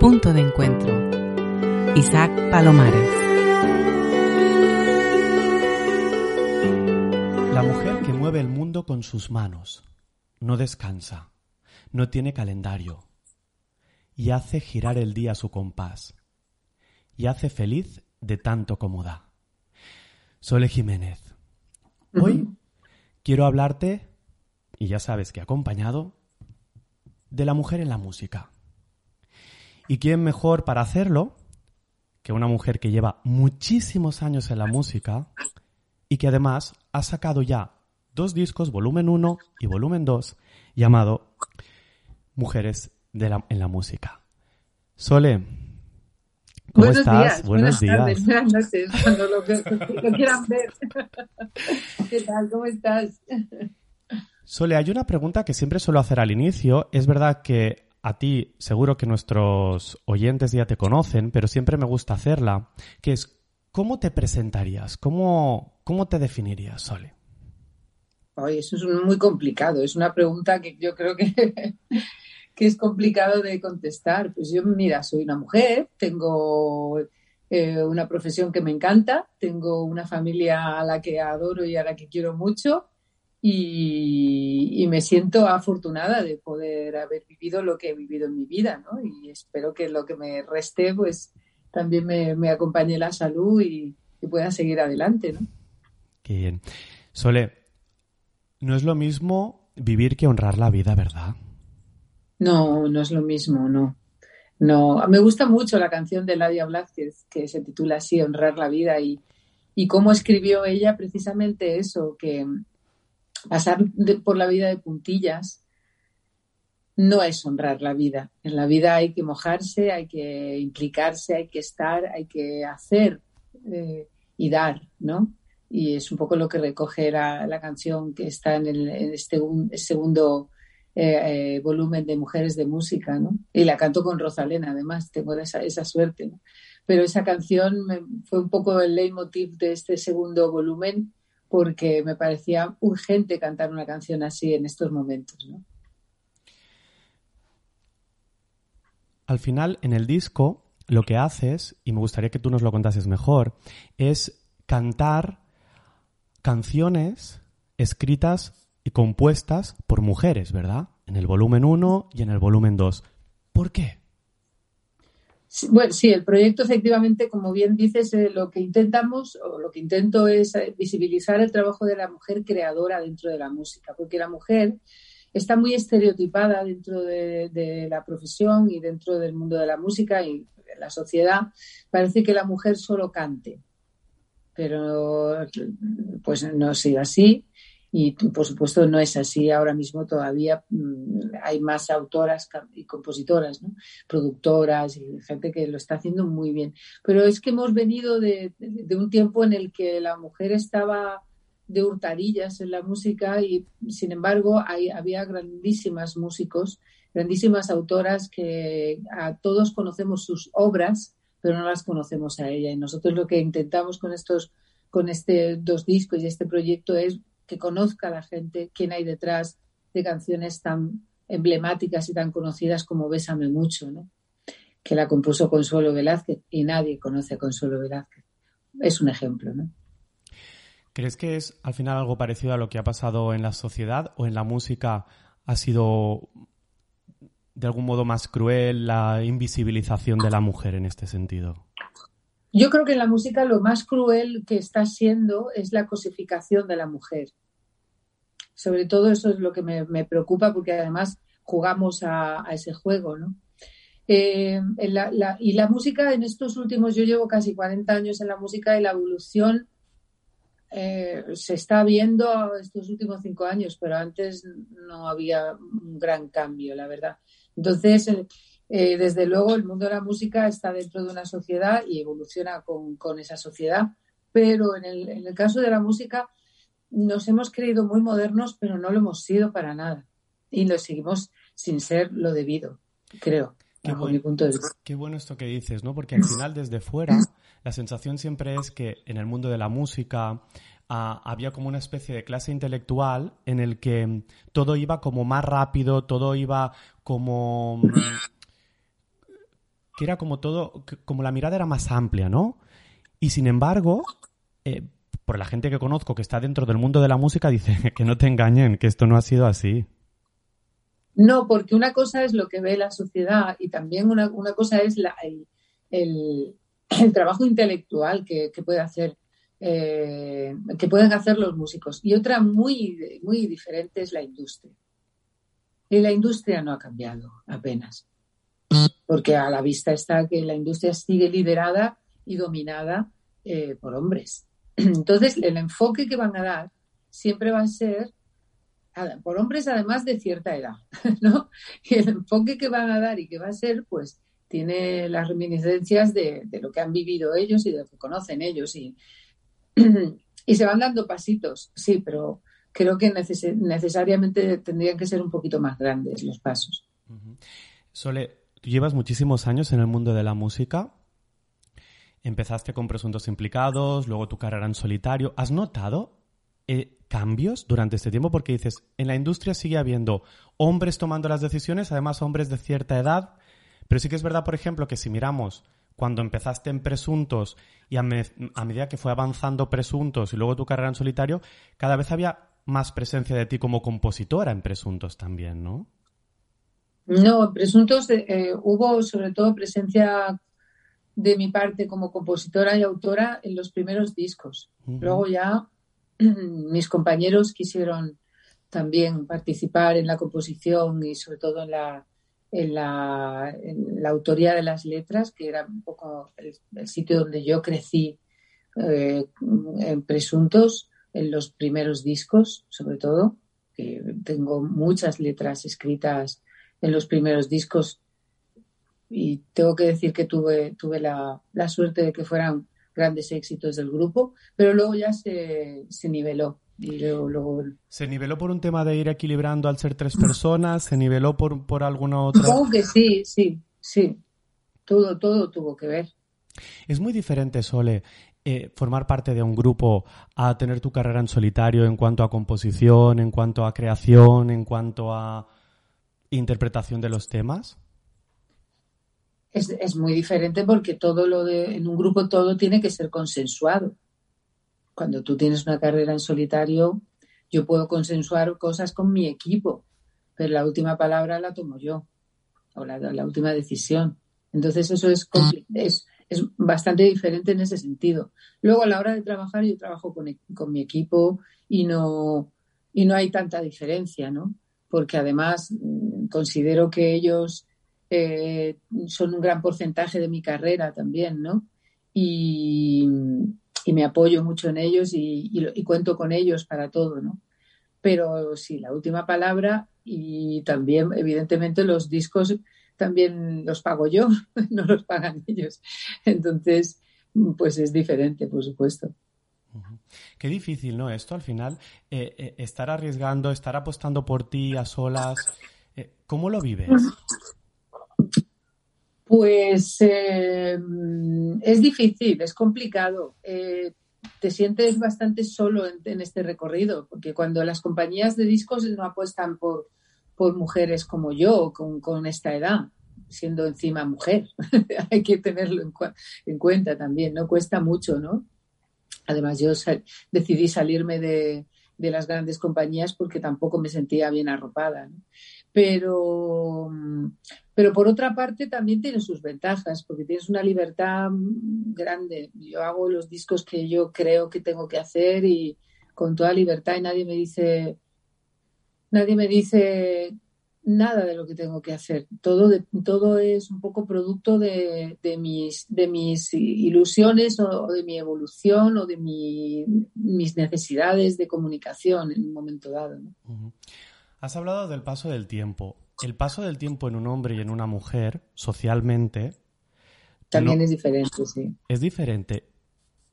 Punto de encuentro. Isaac Palomares. La mujer que mueve el mundo con sus manos no descansa, no tiene calendario y hace girar el día a su compás y hace feliz de tanto como da. Sole Jiménez, hoy quiero hablarte, y ya sabes que acompañado, de la mujer en la música. ¿Y quién mejor para hacerlo que una mujer que lleva muchísimos años en la música y que además ha sacado ya dos discos, volumen 1 y volumen 2, llamado Mujeres de la, en la Música. Sole, ¿cómo buenos estás? Días, buenos, días. Tardes, buenas noches, cuando lo, lo quieran ver. ¿Qué tal? ¿Cómo estás? Sole, hay una pregunta que siempre suelo hacer al inicio. Es verdad que a ti seguro que nuestros oyentes ya te conocen, pero siempre me gusta hacerla, que es ¿cómo te presentarías? ¿Cómo, cómo te definirías, Sole? Oye, eso es muy complicado. Es una pregunta que yo creo que, que es complicado de contestar. Pues yo, mira, soy una mujer, tengo eh, una profesión que me encanta, tengo una familia a la que adoro y a la que quiero mucho y, y me siento afortunada de poder haber vivido lo que he vivido en mi vida, ¿no? Y espero que lo que me reste, pues también me, me acompañe la salud y, y pueda seguir adelante, ¿no? Qué bien. Sole, no es lo mismo vivir que honrar la vida, ¿verdad? No, no es lo mismo, no. No, me gusta mucho la canción de Ladia Blázquez que se titula así, Honrar la vida, y, y cómo escribió ella precisamente eso, que pasar por la vida de puntillas no es honrar la vida. En la vida hay que mojarse, hay que implicarse, hay que estar, hay que hacer eh, y dar, ¿no? Y es un poco lo que recoge la, canción que está en, este un, segundo eh, eh, volumen de Mujeres de Música, ¿no? Y la canto con Rosalena, además, tengo esa, esa suerte, ¿no? Pero esa canción fue un poco el leitmotiv de este segundo volumen porque me parecía urgente cantar una canción así en estos momentos, ¿no? Al final, en el disco, lo que haces, y me gustaría que tú nos lo contases mejor, es cantar canciones escritas y compuestas por mujeres, ¿verdad? En el volumen 1 y en el volumen 2. ¿Por qué? Sí, bueno, sí, el proyecto efectivamente, como bien dices, eh, lo que intentamos o lo que intento es eh, visibilizar el trabajo de la mujer creadora dentro de la música, porque la mujer está muy estereotipada dentro de, la profesión y dentro del mundo de la música y la sociedad. Parece que la mujer solo cante, pero pues no ha sido así y por supuesto no es así ahora mismo todavía hay más autoras y compositoras ¿no? productoras y gente que lo está haciendo muy bien pero es que hemos venido de, de un tiempo en el que la mujer estaba de hurtarillas en la música y sin embargo hay, había grandísimas músicos grandísimas autoras que a todos conocemos sus obras pero no las conocemos a ella y nosotros lo que intentamos con estos con este dos discos y este proyecto es que conozca a la gente quién hay detrás de canciones tan emblemáticas y tan conocidas como Bésame mucho, ¿no? que la compuso Consuelo Velázquez y nadie conoce a Consuelo Velázquez. Es un ejemplo, ¿no? ¿Crees que es al final algo parecido a lo que ha pasado en la sociedad o en la música ha sido de algún modo más cruel la invisibilización de la mujer en este sentido? Yo creo que en la música lo más cruel que está siendo es la cosificación de la mujer. Sobre todo eso es lo que me, me preocupa porque además jugamos a, a ese juego, ¿no? Eh, la, la, y la música en estos últimos, yo llevo casi 40 años en la música y la evolución eh, se está viendo estos últimos cinco años, pero antes no había un gran cambio, la verdad. Entonces, eh, desde luego, el mundo de la música está dentro de una sociedad y evoluciona con, esa sociedad, pero en el, en el, caso de la música nos hemos creído muy modernos, pero no lo hemos sido para nada. Y lo seguimos sin ser lo debido, creo. Qué, mi punto de vista. qué bueno esto que dices, ¿no? Porque al final, desde fuera, la sensación siempre es que en el mundo de la música, ah, había como una especie de clase intelectual en el que todo iba como más rápido, todo iba como que era como todo, como la mirada era más amplia, ¿no? Y sin embargo, eh, por la gente que conozco que está dentro del mundo de la música, dice que no te engañen, que esto no ha sido así. No, porque una cosa es lo que ve la sociedad y también una, cosa es la, el, trabajo intelectual que, puede hacer, eh, que pueden hacer los músicos. Y otra muy, muy diferente es la industria. Y la industria no ha cambiado apenas porque a la vista está que la industria sigue liderada y dominada eh, por hombres. Entonces, el enfoque que van a dar siempre va a ser por hombres además de cierta edad, ¿no? Y el enfoque que van a dar y que va a ser, pues, tiene las reminiscencias de, lo que han vivido ellos y de lo que conocen ellos y, y se van dando pasitos, sí, pero creo que necesariamente tendrían que ser un poquito más grandes los pasos. Sole, llevas muchísimos años en el mundo de la música. Empezaste con presuntos implicados, luego tu carrera en solitario. ¿Has notado eh, cambios durante este tiempo? Porque dices, en la industria sigue habiendo hombres tomando las decisiones, además hombres de cierta edad. Pero sí que es verdad, por ejemplo, que si miramos cuando empezaste en presuntos y a, a medida que fue avanzando presuntos y luego tu carrera en solitario, cada vez había más presencia de ti como compositora en presuntos también, ¿no? No, en Presuntos eh, hubo sobre todo presencia de mi parte como compositora y autora en los primeros discos. Luego ya mis compañeros quisieron también participar en la composición y sobre todo en la, en la, autoría de las letras, que era un poco el, sitio donde yo crecí eh, en Presuntos, en los primeros discos, sobre todo, que tengo muchas letras escritas en los primeros discos y tengo que decir que tuve, tuve la, suerte de que fueran grandes éxitos del grupo, pero luego ya se, niveló. Y luego, ¿Se niveló por un tema de ir equilibrando al ser tres personas? ¿Se niveló por, por alguna otra...? Supongo que sí, sí, sí. Todo, todo tuvo que ver. Es muy diferente, Sole, eh, formar parte de un grupo a tener tu carrera en solitario en cuanto a composición, en cuanto a creación, en cuanto a interpretación de los temas? Es, muy diferente porque todo lo de, en un grupo todo tiene que ser consensuado. Cuando tú tienes una carrera en solitario, yo puedo consensuar cosas con mi equipo, pero la última palabra la tomo yo, o la, la última decisión. Entonces eso es, es, es, bastante diferente en ese sentido. Luego a la hora de trabajar yo trabajo con, con mi equipo y no, y no hay tanta diferencia, ¿no? Porque además mm, considero que ellos eh, son un gran porcentaje de mi carrera también, ¿no? Y, me apoyo mucho en ellos y, cuento con ellos para todo, ¿no? Pero sí, la última palabra y también, evidentemente, los discos también los pago yo, no los pagan ellos. Entonces, pues es diferente, por supuesto. Qué difícil, ¿no? Esto al final, eh, eh, estar arriesgando, estar apostando por ti a solas, eh, ¿cómo lo vives? Pues es difícil, es complicado. te sientes bastante solo en, este recorrido, porque cuando las compañías de discos no apuestan por, por mujeres como yo, con, con esta edad, siendo encima mujer, hay que tenerlo en, en cuenta también, ¿no? Cuesta mucho, ¿no? Además, yo decidí salirme de, las grandes compañías porque tampoco me sentía bien arropada. Pero, pero por otra parte también tiene sus ventajas porque tienes una libertad grande. Yo hago los discos que yo creo que tengo que hacer y con toda libertad y nadie me dice, nadie me dice nada de lo que tengo que hacer. Todo, todo es un poco producto de, mis, de mis ilusiones o, de mi evolución o de mis necesidades de comunicación en un momento dado. Has hablado del paso del tiempo. El paso del tiempo en un hombre y en una mujer, socialmente... También es diferente, sí. Es diferente.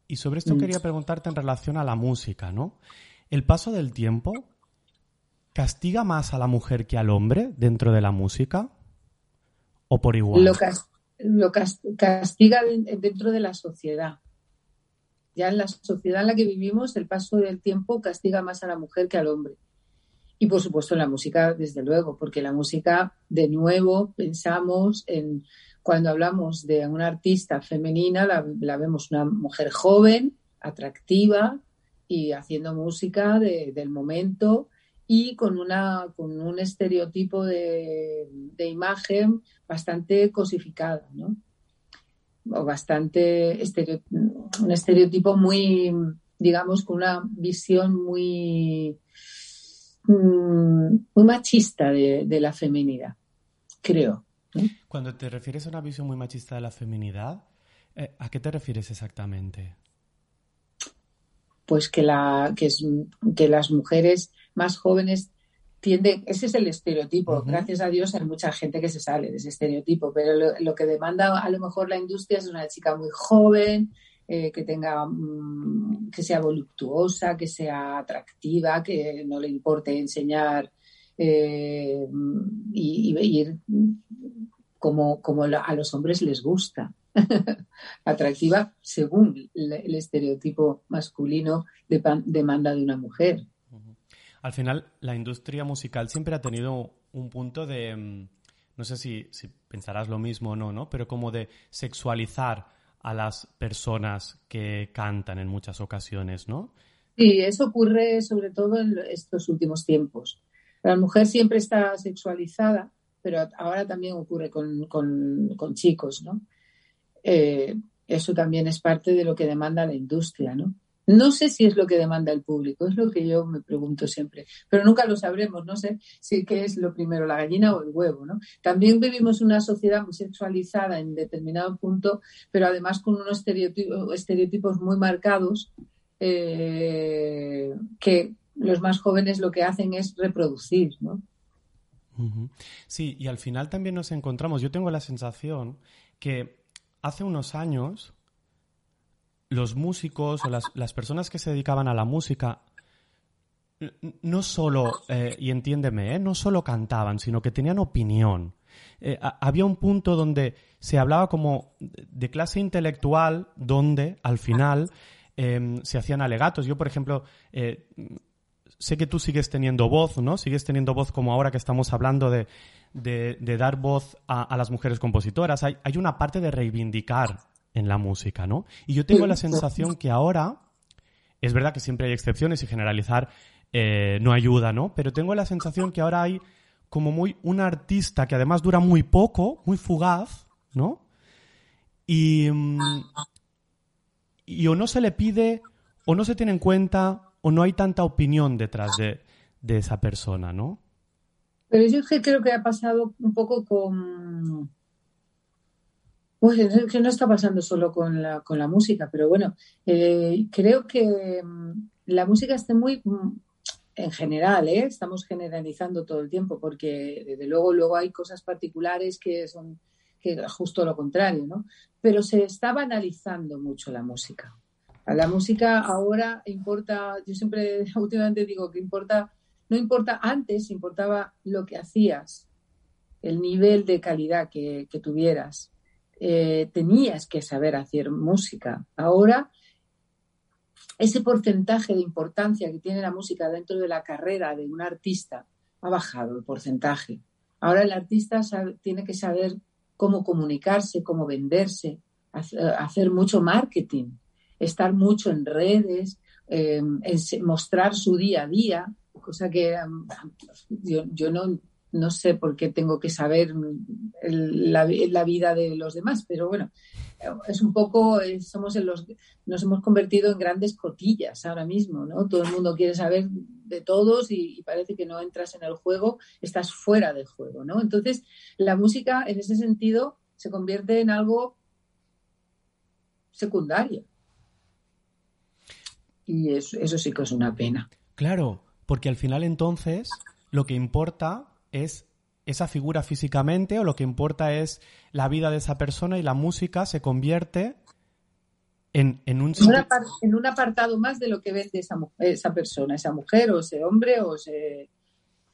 Y sobre esto mm. quería preguntarte en relación a la música, ¿no? El paso del tiempo ¿Castiga más a la mujer que al hombre dentro de la música? ¿O por igual? Lo, castiga dentro de la sociedad. Ya en la sociedad en la que vivimos, el paso del tiempo castiga más a la mujer que al hombre. Y por supuesto en la música, desde luego, porque la música, de nuevo, pensamos en cuando hablamos de una artista femenina, la, vemos una mujer joven, atractiva y haciendo música del momento y con, una, con un estereotipo de, imagen bastante cosificada, ¿no? O bastante un estereotipo muy, digamos, con una visión muy, mm, muy machista de, la feminidad, creo. Cuando te refieres a una visión muy machista de la feminidad, eh, ¿a qué te refieres exactamente? Pues que, la, que, es, que las mujeres más jóvenes tienden, ese es el estereotipo. Gracias a Dios hay mucha gente que se sale de ese estereotipo, pero lo, que demanda a lo mejor la industria es una chica muy joven, eh, que tenga, mm, que sea voluptuosa, que sea atractiva, que no le importe enseñar eh, y, ir como, como a los hombres les gusta. atractiva según el, estereotipo masculino de, demanda de una mujer. Al final, la industria musical siempre ha tenido un punto de, mm, no sé si, pensarás lo mismo o no, ¿no? Pero como de sexualizar a las personas que cantan en muchas ocasiones, ¿no? Sí, eso ocurre sobre todo en estos últimos tiempos. La mujer siempre está sexualizada, pero ahora también ocurre con, chicos, ¿no? Eh, eso también es parte de lo que demanda la industria, ¿no? No sé si es lo que demanda el público, es lo que yo me pregunto siempre, pero nunca lo sabremos, no sé si qué es lo primero, la gallina o el huevo, ¿no? También vivimos una sociedad muy sexualizada en determinado punto, pero además con unos estereotipos, muy marcados eh, que los más jóvenes lo que hacen es reproducir, ¿no? Sí, y al final también nos encontramos, yo tengo la sensación que hace unos años los músicos o las, personas que se dedicaban a la música no solo, eh, y entiéndeme, eh, no solo cantaban, sino que tenían opinión. Eh, había un punto donde se hablaba como de clase intelectual, donde al final em, se hacían alegatos. Yo, por ejemplo, sé que tú sigues teniendo voz, ¿no? Sigues teniendo voz como ahora que estamos hablando de, dar voz a, las mujeres compositoras. Hay, hay una parte de reivindicar en la música, ¿no? Y yo tengo la sensación que ahora, es verdad que siempre hay excepciones y generalizar eh, no ayuda, ¿no? Pero tengo la sensación que ahora hay como muy un artista que además dura muy poco, muy fugaz, ¿no? Y, mm, y o no se le pide, o no se tiene en cuenta, o no hay tanta opinión detrás de, de esa persona, ¿no? Pero yo creo que ha pasado un poco con, pues es que no está pasando solo con la, con la música, pero bueno, eh, creo que mm, la música está muy, mm, en general, ¿eh? estamos generalizando todo el tiempo, porque desde luego luego hay cosas particulares que son que justo lo contrario, ¿no? Pero se está banalizando mucho la música. A la música ahora importa, yo siempre últimamente digo que importa, no importa antes, importaba lo que hacías, el nivel de calidad que tuvieras eh, tenías que saber hacer música. Ahora, ese porcentaje de importancia que tiene la música dentro de la carrera de un artista ha bajado el porcentaje. Ahora el artista tiene que saber cómo comunicarse, cómo venderse, hacer mucho marketing, estar mucho en redes, em, mostrar su día a día, cosa que em, yo, no, no sé por qué tengo que saber la, vida de los demás, pero bueno, es un poco, eh, somos en los, nos hemos convertido en grandes cotillas ahora mismo, ¿no? Todo el mundo quiere saber de todos y, parece que no entras en el juego, estás fuera del juego, ¿no? Entonces, la música en ese sentido se convierte en algo secundario. Y eso, eso sí que es una pena. Claro, porque al final entonces lo que importa es esa figura físicamente o lo que importa es la vida de esa persona y la música se convierte en, en un... En un, apartado más de lo que vende esa, esa persona, esa mujer o ese hombre o,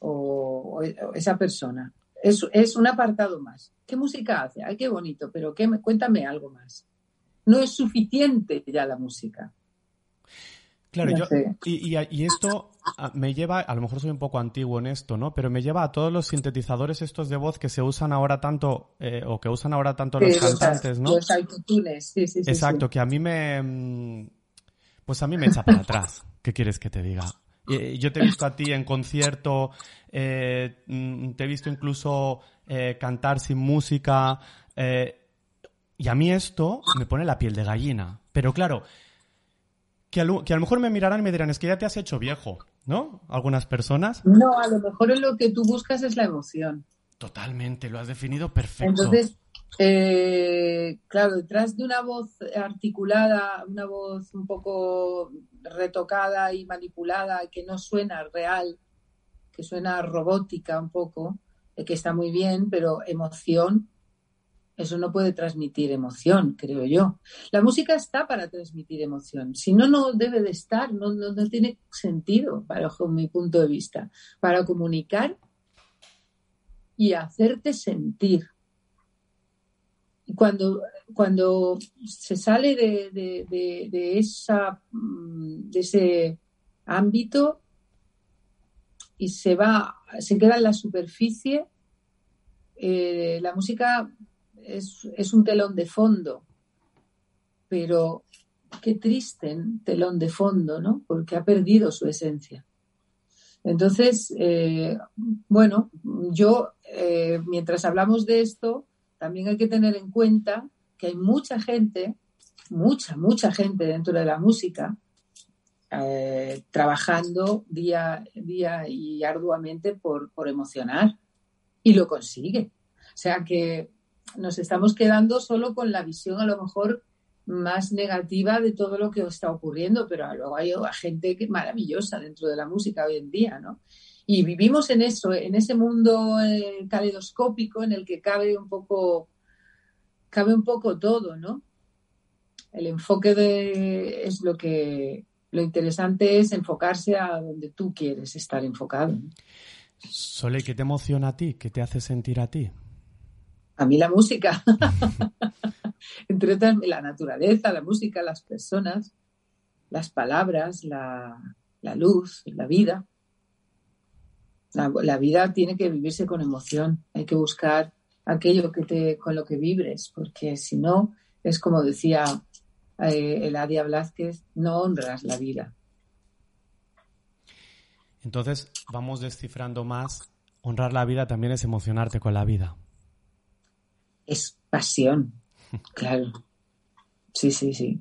o, esa persona. Es, es, un apartado más. ¿Qué música hace? Ay, qué bonito, pero qué, cuéntame algo más. No es suficiente ya la música. Claro, yo, y, y, esto ah, me lleva, a lo mejor soy un poco antiguo en esto, ¿no? Pero me lleva a todos los sintetizadores estos de voz que se usan ahora tanto, eh, o que usan ahora tanto los cantantes, ¿no? Los autotunes, sí, sí, sí. Exacto, que a mí me, mm, pues a mí me echa para atrás. ¿Qué quieres que te diga? Yo te he visto a ti en concierto, eh, mm, te he visto incluso eh, cantar sin música, y a mí esto me pone la piel de gallina. Pero claro, que a, lo, mejor me mirarán y me dirán, es que ya te has hecho viejo, ¿no? Algunas personas. No, a lo mejor lo que tú buscas es la emoción. Totalmente, lo has definido perfecto. Entonces, eh, claro, detrás de una voz articulada, una voz un poco retocada y manipulada, que no suena real, que suena robótica un poco, eh, que está muy bien, pero emoción eso no puede transmitir emoción, creo yo. La música está para transmitir emoción. Si no, no debe de estar, no, no, tiene sentido, bajo mi punto de vista, para comunicar y hacerte sentir. Y cuando, cuando se sale de, de, esa, mm, de ese ámbito y se va, se queda en la superficie, eh, la música es, un telón de fondo, pero qué triste telón de fondo, ¿no? Porque ha perdido su esencia. Entonces, eh, bueno, yo, eh, mientras hablamos de esto, también hay que tener en cuenta que hay mucha gente, mucha, mucha gente dentro de la música, eh, trabajando día, día y arduamente por, por emocionar y lo consigue. O sea que nos estamos quedando solo con la visión a lo mejor más negativa de todo lo que está ocurriendo, pero luego hay gente maravillosa dentro de la música hoy en día, ¿no? Y vivimos en eso, en ese mundo eh, caleidoscópico en el que cabe un poco, cabe un poco todo, ¿no? El enfoque de es lo que lo interesante es enfocarse a donde tú quieres estar enfocado. Sole, ¿qué te emociona a ti? ¿Qué te hace sentir a ti? A mí la música, entre otras la naturaleza, la música, las personas, las palabras, la, luz, la vida. La, vida tiene que vivirse con emoción, hay que buscar aquello que te, con lo que vibres, porque si no, es como decía eh, Eladia Blázquez, no honras la vida. Entonces, vamos descifrando más. Honrar la vida también es emocionarte con la vida es pasión, claro. Sí, sí, sí.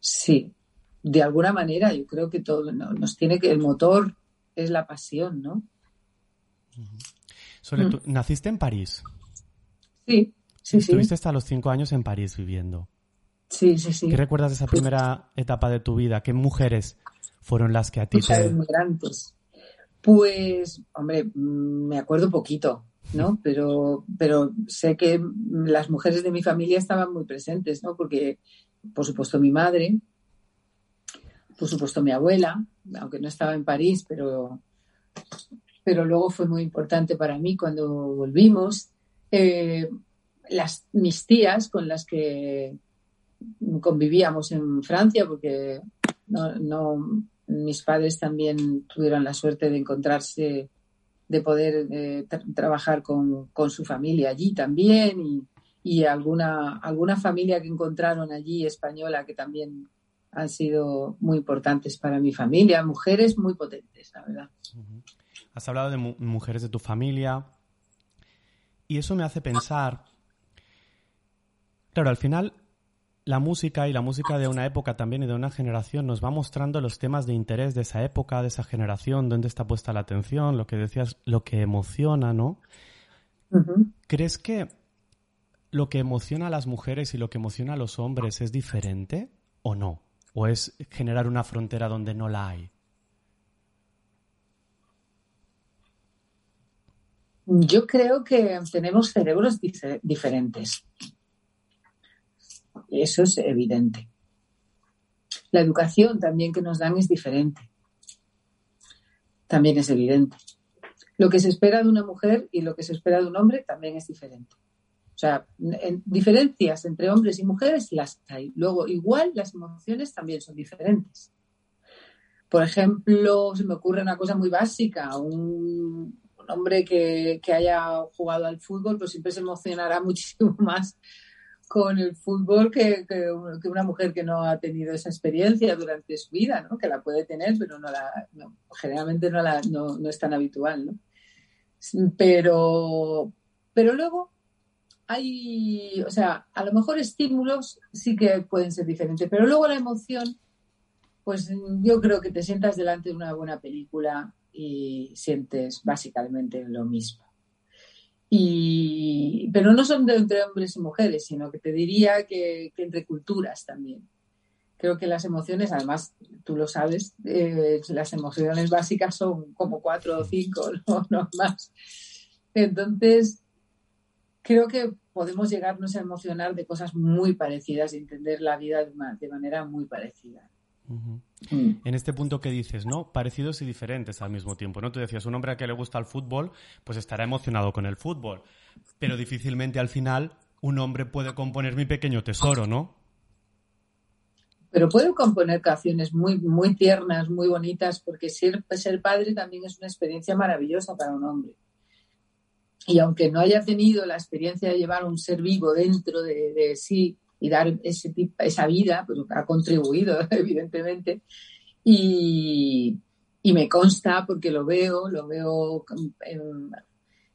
Sí, de alguna manera yo creo que todo nos tiene que, el motor es la pasión, ¿no? Sole, ¿tú naciste en París? Sí, sí, Estuviste hasta los cinco años en París viviendo. Sí, sí, sí. ¿Qué recuerdas de esa primera etapa de tu vida? ¿Qué mujeres fueron las que a ti te... Migrantes. Pues, hombre, mm, me acuerdo poquito. ¿No? Pero, pero sé que las mujeres de mi familia estaban muy presentes, ¿no? Porque, por supuesto, mi madre, por supuesto, mi abuela, aunque no estaba en París, pero, pero luego fue muy importante para mí cuando volvimos. Eh, las, mis tías con las que convivíamos en Francia, porque no, no, mis padres también tuvieron la suerte de encontrarse de poder eh, trabajar con, su familia allí también y, y, alguna, alguna familia que encontraron allí española que también han sido muy importantes para mi familia, mujeres muy potentes, la verdad. Has hablado de mujeres de tu familia. Y eso me hace pensar. Claro, al final la música y la música de una época también y de una generación nos va mostrando los temas de interés de esa época, de esa generación, dónde está puesta la atención, lo que decías, lo que emociona, ¿no? ¿Crees que lo que emociona a las mujeres y lo que emociona a los hombres es diferente o no? ¿O es generar una frontera donde no la hay? Yo creo que tenemos cerebros diferentes. Eso es evidente. La educación también que nos dan es diferente. También es evidente. Lo que se espera de una mujer y lo que se espera de un hombre también es diferente. O sea, diferencias entre hombres y mujeres las hay. Luego, igual las emociones también son diferentes. Por ejemplo, se me ocurre una cosa muy básica, un, hombre que, que, haya jugado al fútbol, pues siempre se emocionará muchísimo más con el fútbol que, una mujer que no ha tenido esa experiencia durante su vida, ¿no? que la puede tener, pero no la, generalmente no, la, no, es tan habitual. ¿no? Pero, pero luego hay, o sea, a lo mejor estímulos sí que pueden ser diferentes, pero luego la emoción, pues yo creo que te sientas delante de una buena película y sientes básicamente lo mismo. Y, pero no son de entre hombres y mujeres, sino que te diría que, entre culturas también. Creo que las emociones, además, tú lo sabes, eh, las emociones básicas son como cuatro o cinco, no, no más. Entonces, creo que podemos llegarnos a emocionar de cosas muy parecidas y entender la vida de manera muy parecida. Mm. En este punto que dices, ¿no? Parecidos y diferentes al mismo tiempo, ¿no? Tú decías, un hombre a que le gusta el fútbol, pues estará emocionado con el fútbol, pero difícilmente al final un hombre puede componer mi pequeño tesoro, ¿no? Pero puede componer canciones muy, muy tiernas, muy bonitas, porque ser, ser padre también es una experiencia maravillosa para un hombre. Y aunque no haya tenido la experiencia de llevar un ser vivo dentro de, de sí, y dar ese tipo, esa vida, pues ha contribuido, evidentemente. Y, y, me consta porque lo veo, lo veo en,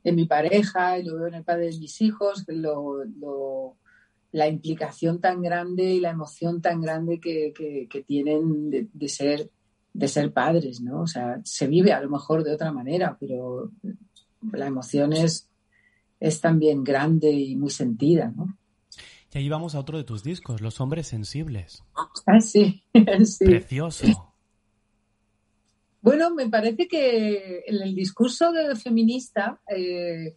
en, mi pareja, lo veo en el padre de mis hijos, lo, lo, la implicación tan grande y la emoción tan grande que, que, que tienen de, de, ser, de ser padres, ¿no? O sea, se vive a lo mejor de otra manera, pero la emoción es, es también grande y muy sentida, ¿no? Y ahí vamos a otro de tus discos, Los Hombres Sensibles. Ah, sí, sí. Precioso. Bueno, me parece que en el discurso de feminista eh,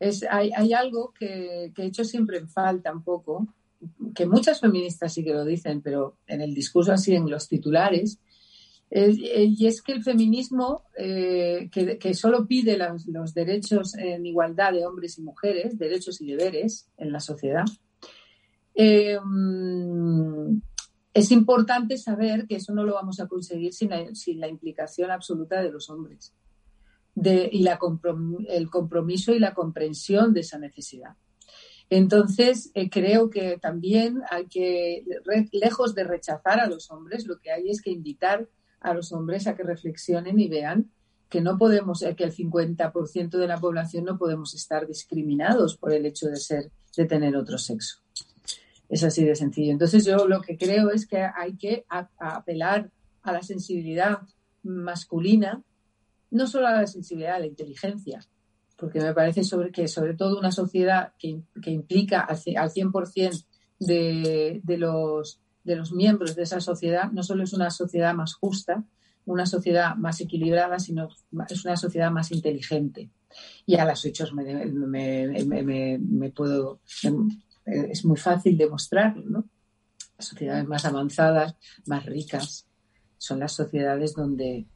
es, hay, algo que, he hecho siempre en falta un poco, que muchas feministas sí que lo dicen, pero en el discurso así, en los titulares, y es que el feminismo, eh, que, que, solo pide los, los derechos en igualdad de hombres y mujeres, derechos y deberes en la sociedad, Em, es importante saber que eso no lo vamos a conseguir sin la, implicación absoluta de los hombres y el compromiso y la comprensión de esa necesidad. Entonces, eh, creo que también hay que, lejos de rechazar a los hombres, lo que hay es que invitar a los hombres a que reflexionen y vean que no podemos, eh, que el 50% de la población no podemos estar discriminados por el hecho de ser, de tener otro sexo. Es así de sencillo. Entonces yo lo que creo es que hay que apelar a la sensibilidad masculina, no solo a la sensibilidad, a la inteligencia, porque me parece sobre, que sobre todo una sociedad que, implica al, 100% de, de, los, de los miembros de esa sociedad, no solo es una sociedad más justa, una sociedad más equilibrada, sino es una sociedad más inteligente. Y a los hechos me, me, me puedo, es muy fácil demostrarlo, ¿no? Las sociedades más avanzadas, más ricas, son las sociedades donde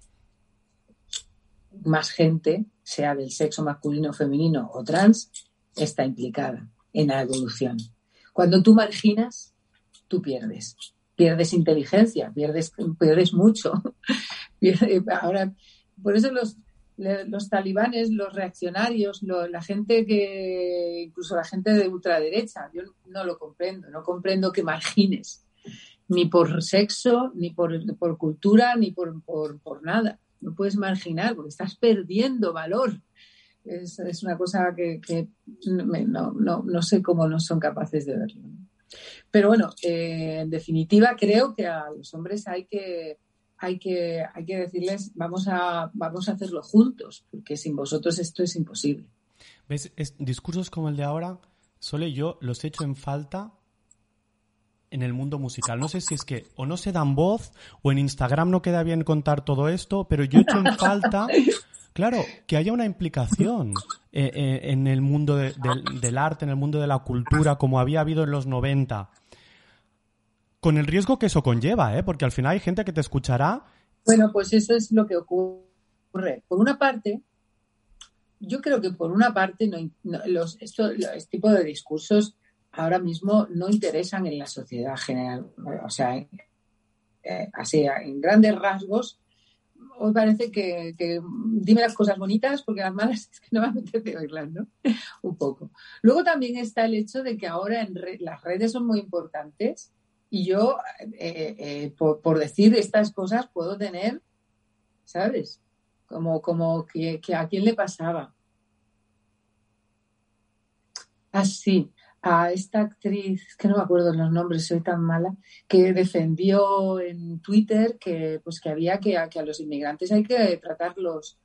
más gente, sea del sexo masculino, femenino o trans, está implicada en la evolución. Cuando tú marginas, tú pierdes. Pierdes inteligencia, pierdes, pierdes mucho. Ahora, por eso los, los talibanes, los reaccionarios, la gente que, incluso la gente de ultraderecha, yo no lo comprendo, no comprendo que margines, ni por sexo, ni por, por cultura, ni por, por, nada. no puedes marginar porque estás perdiendo valor. Es, una cosa que, no, sé cómo no son capaces de verlo. Pero bueno, eh, en definitiva creo que a los hombres hay que, hay que, hay que decirles vamos a, vamos a hacerlo juntos, porque sin vosotros esto es imposible. ¿Ves? discursos como el de ahora, Sole, yo los echo en falta en el mundo musical. No sé si es que o no se dan voz o en Instagram no queda bien contar todo esto, pero yo echo en falta, claro, que haya una implicación eh, eh, en el mundo del arte, en el mundo de la cultura, como había habido en los 90. Con el riesgo que eso conlleva, ¿eh? porque al final hay gente que te escuchará. Bueno, pues eso es lo que ocurre. Por una parte, yo creo que por una parte no, los, esto, este tipo de discursos ahora mismo no interesan en la sociedad general. O sea, eh, así, en grandes rasgos, hoy parece que, dime las cosas bonitas porque las malas es que no me apetece oírlas, ¿no? Un poco. Luego también está el hecho de que ahora en las redes son muy importantes y yo, eh, eh, por, decir estas cosas, puedo tener, ¿sabes? Como, como que, a quién le pasaba. Así, a esta actriz, que no me acuerdo los nombres, soy tan mala, que defendió en Twitter que, pues, que había que, que a los inmigrantes hay que tratarlos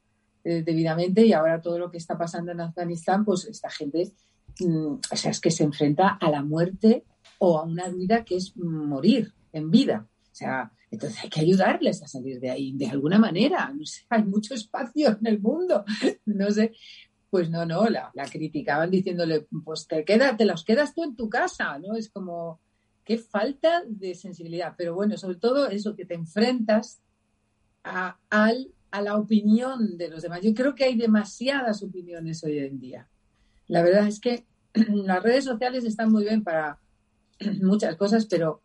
eh, debidamente y ahora todo lo que está pasando en Afganistán, pues esta gente, mm, o sea, es que se enfrenta a la muerte o a una vida que es morir en vida. O sea, entonces hay que ayudarles a salir de ahí de alguna manera. No sé, hay mucho espacio en el mundo. No sé, pues no, no, la, criticaban diciéndole, pues te, queda, te los quedas tú en tu casa, ¿no? Es como, qué falta de sensibilidad. Pero bueno, sobre todo eso, que te enfrentas a, a la opinión de los demás. Yo creo que hay demasiadas opiniones hoy en día. La verdad es que las redes sociales están muy bien para muchas cosas, pero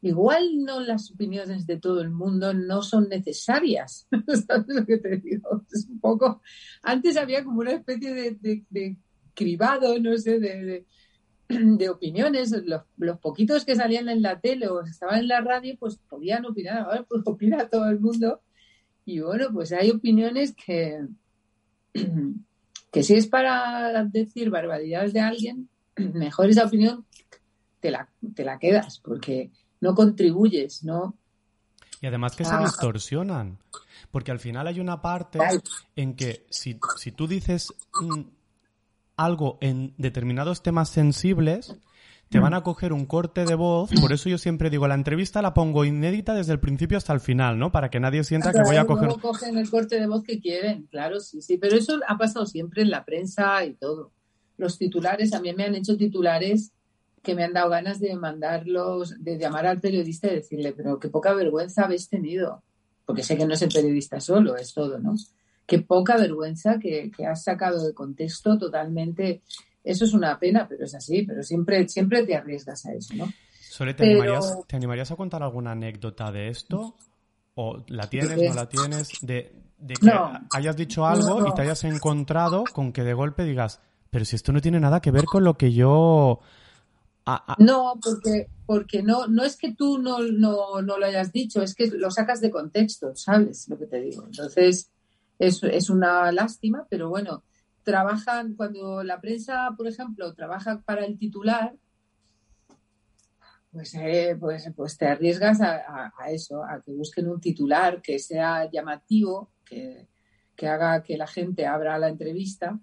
igual no las opiniones de todo el mundo no son necesarias. ¿Sabes lo que te digo? Es un poco. Antes había como una especie de, cribado, no sé, de, de, opiniones. Los, los, poquitos que salían en la tele o estaban en la radio, pues podían opinar. Ahora pues opina todo el mundo. Y bueno, pues hay opiniones que, que si es para decir barbaridades de alguien, mejor esa opinión te la, te la quedas, porque no contribuyes, ¿no? Y además que se ah. distorsionan, porque al final hay una parte en que si, si tú dices mm, algo en determinados temas sensibles, te van a coger un corte de voz, por eso yo siempre digo, la entrevista la pongo inédita desde el principio hasta el final, ¿no? Para que nadie sienta que voy a coger... cogen el corte de voz que quieren, claro, sí, sí, pero eso ha pasado siempre en la prensa y todo. Los titulares, a mí me han hecho titulares que me han dado ganas de mandarlos, de llamar al periodista y decirle, pero qué poca vergüenza habéis tenido, porque sé que no es el periodista solo, es todo, ¿no? Qué poca vergüenza que, has sacado de contexto totalmente. Eso es una pena, pero es así, pero siempre, siempre te arriesgas a eso, ¿no? Sole, ¿te, animarías, a contar alguna anécdota de esto? ¿O la tienes, no la tienes? De, que hayas dicho algo y te hayas encontrado con que de golpe digas, pero si esto no tiene nada que ver con lo que yo no, porque, porque no, no es que tú no, no, lo hayas dicho, es que lo sacas de contexto, ¿sabes lo que te digo? Entonces, es, es una lástima, pero bueno, trabajan, cuando la prensa, por ejemplo, trabaja para el titular, pues, eh, pues, pues te arriesgas a, eso, a que busquen un titular que sea llamativo, que, que haga que la gente abra la entrevista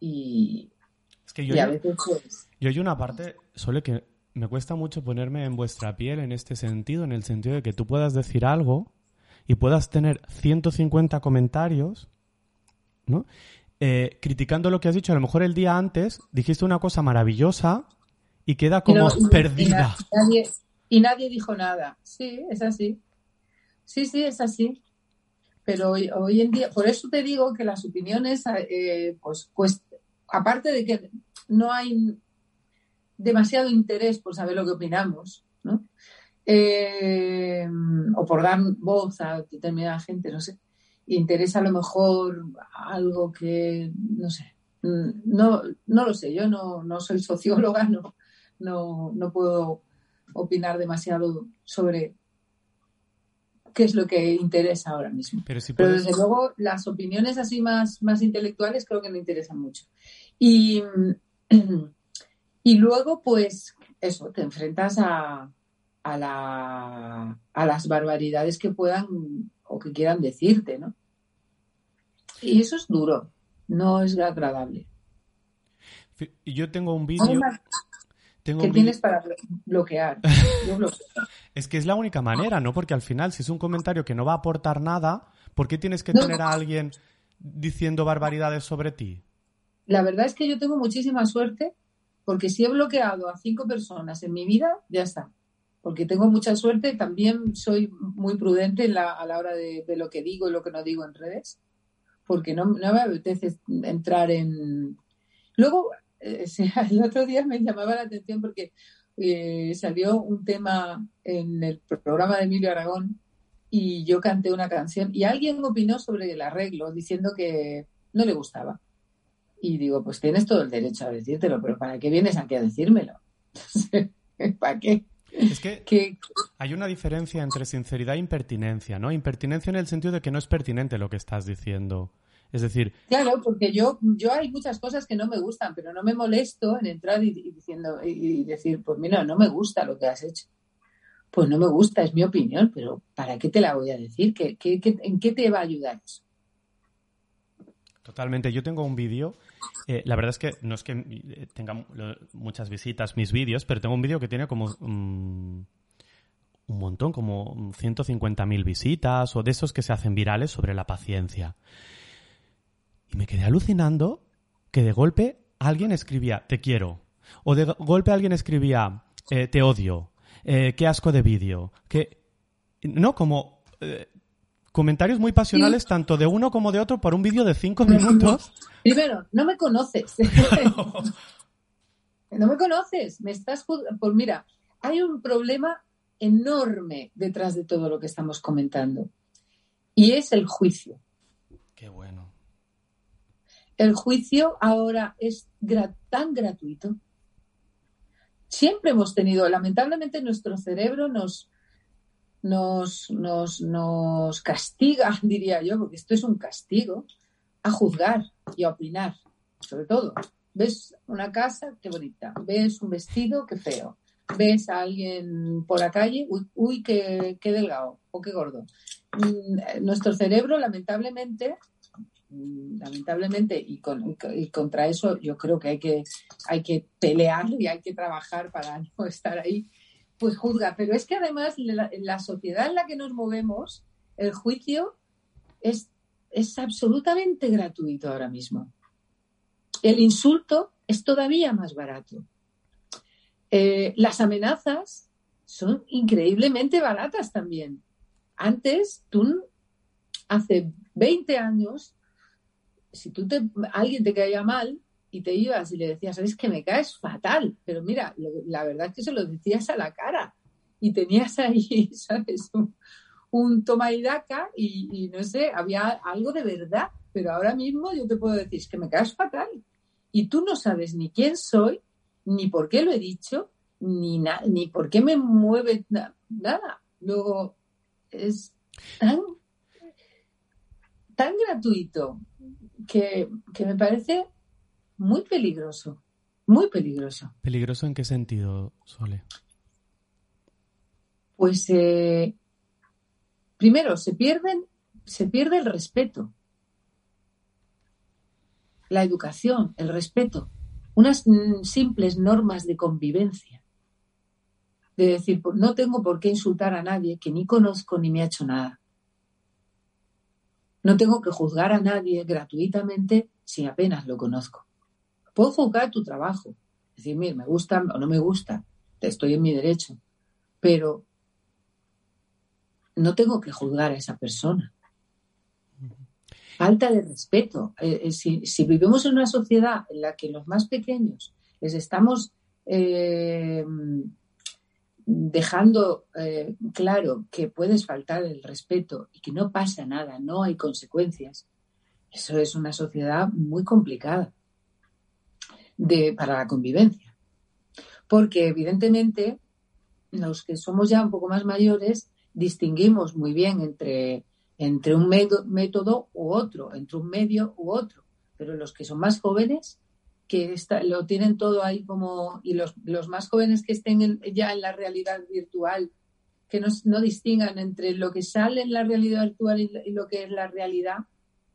y, es que yo, a veces pues, yo hay una parte, solo que me cuesta mucho ponerme en vuestra piel en este sentido, en el sentido de que tú puedas decir algo y puedas tener 150 comentarios, ¿no? Eh, criticando lo que has dicho. A lo mejor el día antes dijiste una cosa maravillosa y queda como perdida. Y nadie, dijo nada. Sí, es así. Sí, sí, es así. Pero hoy, en día, por eso te digo que las opiniones, eh, pues, pues, aparte de que no hay demasiado interés por saber lo que opinamos, ¿no? Eh, o por dar voz a determinada gente, no sé. Interesa a lo mejor algo que, no sé, no, no lo sé, yo no, no soy socióloga, no, no, no puedo opinar demasiado sobre qué es lo que interesa ahora mismo. Pero, si Pero puedes- desde luego las opiniones así más, más intelectuales creo que me interesan mucho. Y, y luego, pues, eso, te enfrentas a, a, la, a las barbaridades que puedan o que quieran decirte, ¿no? Y eso es duro, no es agradable. Yo tengo un vídeo. Además, Tengo ¿Qué tienes para blo- bloquear? Yo bloqueo. Es que es la única manera, ¿no? Porque al final, si es un comentario que no va a aportar nada, ¿por qué tienes que No. tener a alguien diciendo barbaridades sobre ti? La verdad es que yo tengo muchísima suerte porque si he bloqueado a cinco personas en mi vida, ya está. Porque tengo mucha suerte, también soy muy prudente en la- a la hora de, de lo que digo y lo que no digo en redes, porque no, no me apetece entrar en... Luego, el otro día me llamaba la atención porque eh, salió un tema en el programa de Emilio Aragón y yo canté una canción y alguien opinó sobre el arreglo diciendo que no le gustaba. Y digo, pues tienes todo el derecho a decírtelo, pero ¿para qué vienes aquí a decírmelo? ¿Para qué? Es que ¿Qué- hay una diferencia entre sinceridad e impertinencia, ¿no? Impertinencia en el sentido de que no es pertinente lo que estás diciendo. Es decir, Claro, porque yo, yo hay muchas cosas que no me gustan, pero no me molesto en entrar y, y diciendo y, y decir, pues mira, no me gusta lo que has hecho. Pues no me gusta, es mi opinión, pero ¿para qué te la voy a decir? ¿Qué, qué- qué- en qué te va a ayudar eso? Totalmente. Yo tengo un vídeo. eh, la verdad es que no es que eh, tenga muchas visitas mis vídeos, pero tengo un vídeo que tiene como mm, un montón, como 150.000 visitas o de esos que se hacen virales sobre la paciencia. Me quedé alucinando que de golpe alguien escribía te quiero. O de go- golpe alguien escribía eh, te odio. eh, qué asco de vídeo. Que. No, como. eh, comentarios muy pasionales tanto de uno como de otro por un vídeo de cinco minutos. Primero, no me conoces. no me conoces. Me estás. Pues mira, hay un problema enorme detrás de todo lo que estamos comentando. Y es el juicio. Qué bueno. El juicio ahora es tan gratuito. Siempre hemos tenido, lamentablemente, nuestro cerebro nos, nos, nos, nos castiga, diría yo, porque esto es un castigo, a juzgar y a opinar, sobre todo. Ves una casa, qué bonita. Ves un vestido, qué feo. Ves a alguien por la calle, uy, uy qué, delgado o qué gordo. Mm, eh, Nuestro cerebro, lamentablemente, lamentablemente, y, con- y contra eso yo creo que hay que, hay que pelear y hay que trabajar para no estar ahí, pues juzga. Pero es que además la, la sociedad en la que nos movemos, el juicio es, es absolutamente gratuito ahora mismo. El insulto es todavía más barato. Eh, las amenazas son increíblemente baratas también. Antes, tú, hace 20 años, si tú te, alguien te caía mal y te ibas y le decías, sabes que me caes fatal, pero mira, la verdad es que se lo decías a la cara y tenías ahí, ¿sabes? Un, toma y daca y, no sé, había algo de verdad, pero ahora mismo yo te puedo decir, es que me caes fatal y tú no sabes ni quién soy, ni por qué lo he dicho, ni, ni por qué me mueve na- nada. Luego, es tan, tan gratuito que, que me parece muy peligroso, muy peligroso. ¿Peligroso en qué sentido, Sole? Pues eh, primero se pierden, se pierde el respeto, la educación, el respeto, unas mm, simples normas de convivencia. De decir, pues, no tengo por qué insultar a nadie que ni conozco ni me ha hecho nada. No tengo que juzgar a nadie gratuitamente si apenas lo conozco. Puedo juzgar tu trabajo, decir, mira, me gusta o no me gusta, estoy en mi derecho, pero no tengo que juzgar a esa persona. Falta de respeto. Eh, eh, si, si vivimos en una sociedad en la que los más pequeños les estamos eh, dejando eh, claro que puedes faltar el respeto y que no pasa nada, no hay consecuencias, eso es una sociedad muy complicada de, para la convivencia. Porque evidentemente los que somos ya un poco más mayores distinguimos muy bien entre, entre un método u otro, entre un medio u otro. Pero los que son más jóvenes, que lo tienen todo ahí como, y los, los más jóvenes que estén ya en la realidad virtual, que no, no, distingan entre lo que sale en la realidad virtual y, lo que es la realidad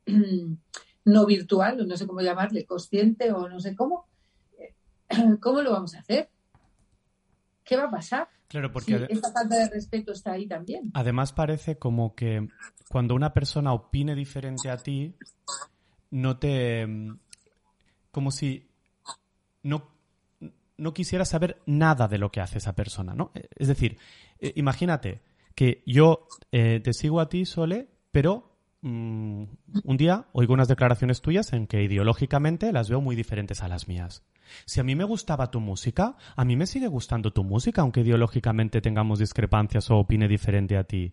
no virtual, o no sé cómo llamarle, consciente o no sé cómo, ¿cómo lo vamos a hacer? ¿Qué va a pasar? Claro, porque esa falta de respeto está ahí también. Además parece como que cuando una persona opine diferente a ti, no te como si no, no quisiera saber nada de lo que hace esa persona, ¿no? Es decir, eh, imagínate que yo eh, te sigo a ti, Sole, pero mm, un día oigo unas declaraciones tuyas en que ideológicamente las veo muy diferentes a las mías. Si a mí me gustaba tu música, a mí me sigue gustando tu música, aunque ideológicamente tengamos discrepancias o opine diferente a ti.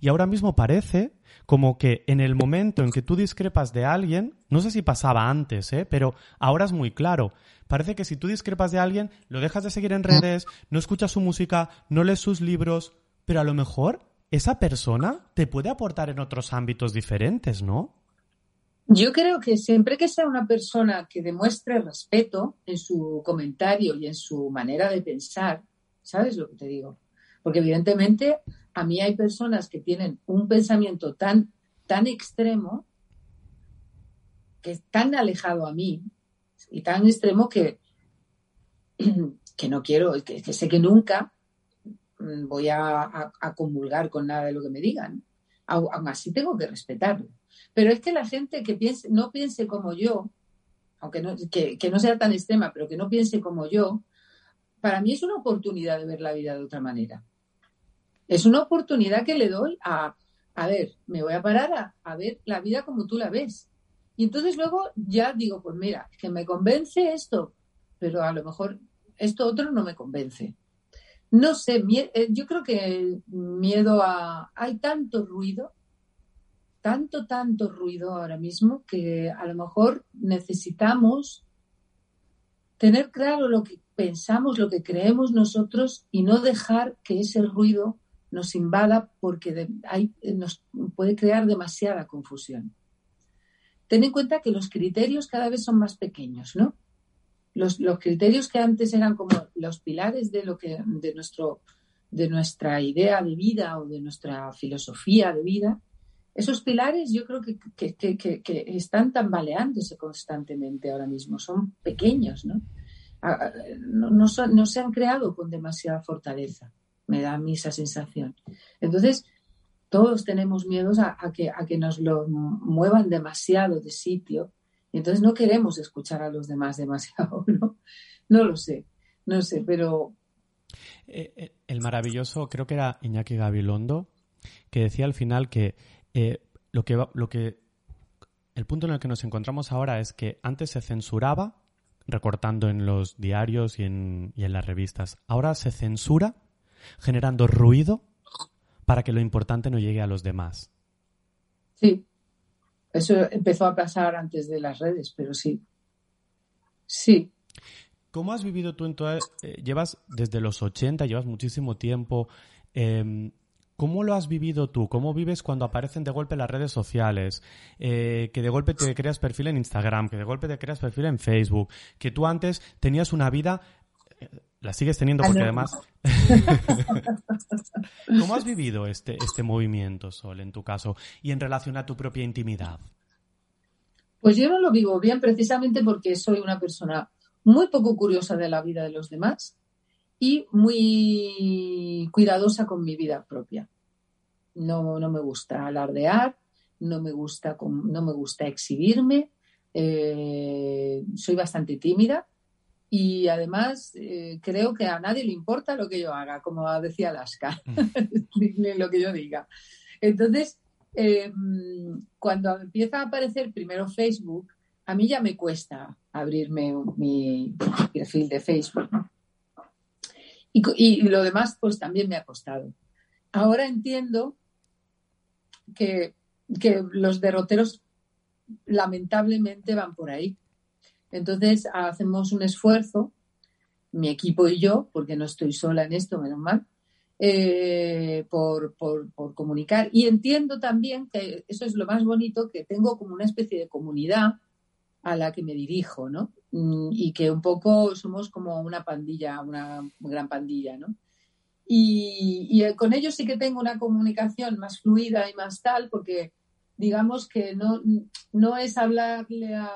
Y ahora mismo parece como que en el momento en que tú discrepas de alguien, no sé si pasaba antes, ¿eh? pero ahora es muy claro. Parece que si tú discrepas de alguien, lo dejas de seguir en redes, no escuchas su música, no lees sus libros, pero a lo mejor esa persona te puede aportar en otros ámbitos diferentes, ¿no? Yo creo que siempre que sea una persona que demuestre respeto en su comentario y en su manera de pensar, ¿sabes lo que te digo? Porque evidentemente a mí hay personas que tienen un pensamiento tan, tan extremo, que es tan alejado a mí y tan extremo que, que no quiero, que, sé que nunca voy a, a, comulgar con nada de lo que me digan. Aún así tengo que respetarlo. Pero es que la gente que piense, no piense como yo, aunque no, que, no sea tan extrema, pero que no piense como yo, para mí es una oportunidad de ver la vida de otra manera. Es una oportunidad que le doy a, a ver, me voy a parar a, a, ver la vida como tú la ves. Y entonces luego ya digo, pues mira, que me convence esto, pero a lo mejor esto otro no me convence. No sé, eh, yo creo que miedo a... Hay tanto ruido tanto, tanto ruido ahora mismo que a lo mejor necesitamos tener claro lo que pensamos, lo que creemos nosotros y no dejar que ese ruido nos invada porque nos puede crear demasiada confusión. Ten en cuenta que los criterios cada vez son más pequeños, ¿no? Los, los criterios que antes eran como los pilares de lo que de nuestro de nuestra idea de vida o de nuestra filosofía de vida esos pilares yo creo que, están tambaleándose constantemente ahora mismo, son pequeños, ¿no? No, se han creado con demasiada fortaleza, me da a mí esa sensación. Entonces, todos tenemos miedos a, que, a que nos lo muevan demasiado de sitio entonces no queremos escuchar a los demás demasiado, ¿no? No lo sé, no sé, pero... Eh, eh, el maravilloso, creo que era Iñaki Gabilondo, que decía al final que eh, lo que, lo que, el punto en el que nos encontramos ahora es que antes se censuraba recortando en los diarios y en, y en las revistas. Ahora se censura generando ruido para que lo importante no llegue a los demás. Sí, eso empezó a pasar antes de las redes, pero sí. Sí. ¿Cómo has vivido tú en toda... Eh, llevas desde los 80, llevas muchísimo tiempo. Em, ¿Cómo lo has vivido tú? ¿Cómo vives cuando aparecen de golpe las redes sociales? Eh, que de golpe te creas perfil en Instagram, que de golpe te creas perfil en Facebook, que tú antes tenías una vida, eh, la sigues teniendo porque además... ¿Cómo has vivido este, este movimiento, Sol, en tu caso, y en relación a tu propia intimidad? Pues yo no lo vivo bien precisamente porque soy una persona muy poco curiosa de la vida de los demás y muy cuidadosa con mi vida propia. No, no me gusta alardear, no me gusta, no me gusta exhibirme, eh, soy bastante tímida y además eh, creo que a nadie le importa lo que yo haga, como decía Alaska, lo que yo diga. Entonces, eh, cuando empieza a aparecer primero Facebook, a mí ya me cuesta abrirme mi perfil de Facebook. Y, lo demás, pues también me ha costado. Ahora entiendo que, los derroteros lamentablemente van por ahí. Entonces hacemos un esfuerzo, mi equipo y yo, porque no estoy sola en esto, menos mal, eh, por, por, comunicar. Y entiendo también que eso es lo más bonito, que tengo como una especie de comunidad a la que me dirijo, ¿no? Mm, y que un poco somos como una pandilla, una gran pandilla, ¿no? Y, y, con ellos sí que tengo una comunicación más fluida y más tal, porque digamos que no, no es hablarle a,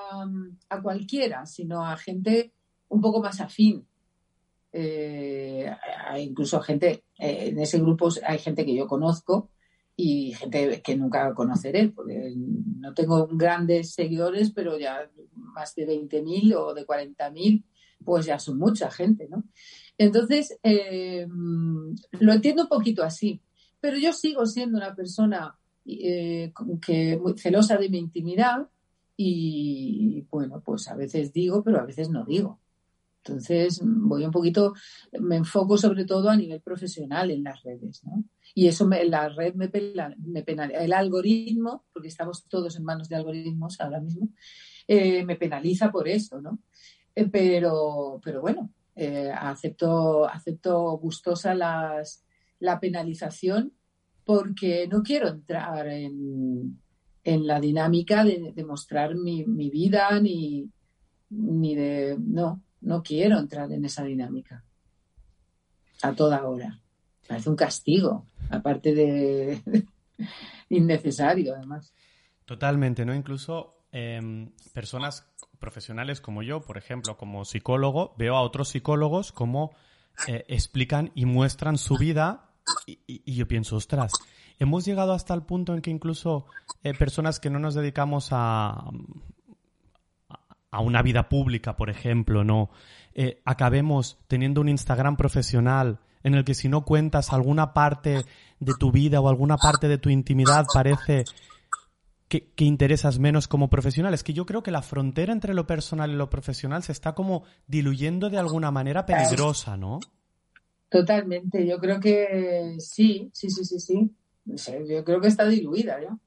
a cualquiera, sino a gente un poco más afín. Eh, incluso gente, eh, en ese grupo hay gente que yo conozco y gente que nunca conoceré, porque no tengo grandes seguidores, pero ya más de 20.000 o de 40.000, pues ya son mucha gente, ¿no? Entonces, eh, lo entiendo un poquito así, pero yo sigo siendo una persona eh, que muy celosa de mi intimidad y, bueno, pues a veces digo, pero a veces no digo. Entonces, voy un poquito, me enfoco sobre todo a nivel profesional en las redes. Y eso, me, la red me, me penaliza, el algoritmo, porque estamos todos en manos de algoritmos ahora mismo, eh, me penaliza por eso, ¿no? Eh, pero, pero bueno, eh, acepto, acepto gustosa la penalización porque no quiero entrar en, en la dinámica de, mostrar mi, mi vida ni, ni de... No, no quiero entrar en esa dinámica a toda hora. Parece un castigo, aparte de innecesario, además. Totalmente, ¿no? Incluso em, personas profesionales como yo, por ejemplo, como psicólogo, veo a otros psicólogos como eh, explican y muestran su vida y, yo pienso, ostras, hemos llegado hasta el punto en que incluso eh, personas que no nos dedicamos a, a una vida pública, por ejemplo, no eh, acabemos teniendo un Instagram profesional en el que si no cuentas alguna parte de tu vida o alguna parte de tu intimidad parece que, que, interesas menos como profesional. Es que yo creo que la frontera entre lo personal y lo profesional se está como diluyendo de alguna manera peligrosa, ¿no? Totalmente. Yo creo que sí, sí, sí, sí, sí. Yo creo que está diluida, ¿ya?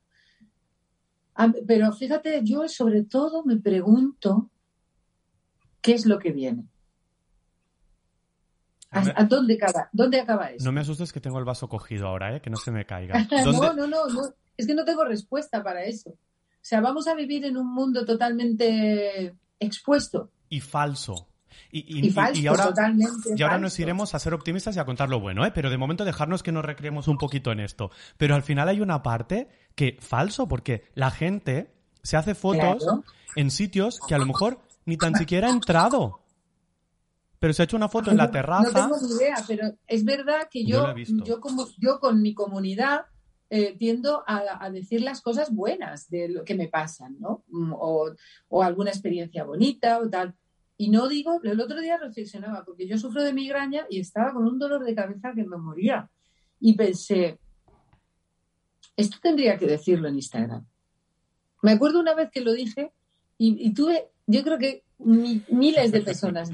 Pero fíjate, yo sobre todo me pregunto qué es lo que viene. ¿A, dónde, acaba, dónde acaba eso? No me asustes que tengo el vaso cogido ahora, ¿eh? que no se me caiga. no, no, no, no, es que no tengo respuesta para eso. O sea, vamos a vivir en un mundo totalmente expuesto. Y falso. Y, y, ahora, totalmente y ahora nos iremos a ser optimistas y a contar lo bueno, ¿eh? pero de momento dejarnos que nos recreemos un poquito en esto. Pero al final hay una parte que falso, porque la gente se hace fotos en sitios que a lo mejor ni tan siquiera ha entrado. Pero se ha hecho una foto en la terraza. No tengo ni idea, pero es verdad que yo, yo, como, yo con mi comunidad eh, tiendo a, decir las cosas buenas de lo que me pasan, ¿no? Mm, o, o, alguna experiencia bonita o tal. Y no digo, el otro día reflexionaba, porque yo sufro de migraña y estaba con un dolor de cabeza que me moría. Y pensé, esto tendría que decirlo en Instagram. Me acuerdo una vez que lo dije y, tuve, yo creo que miles de personas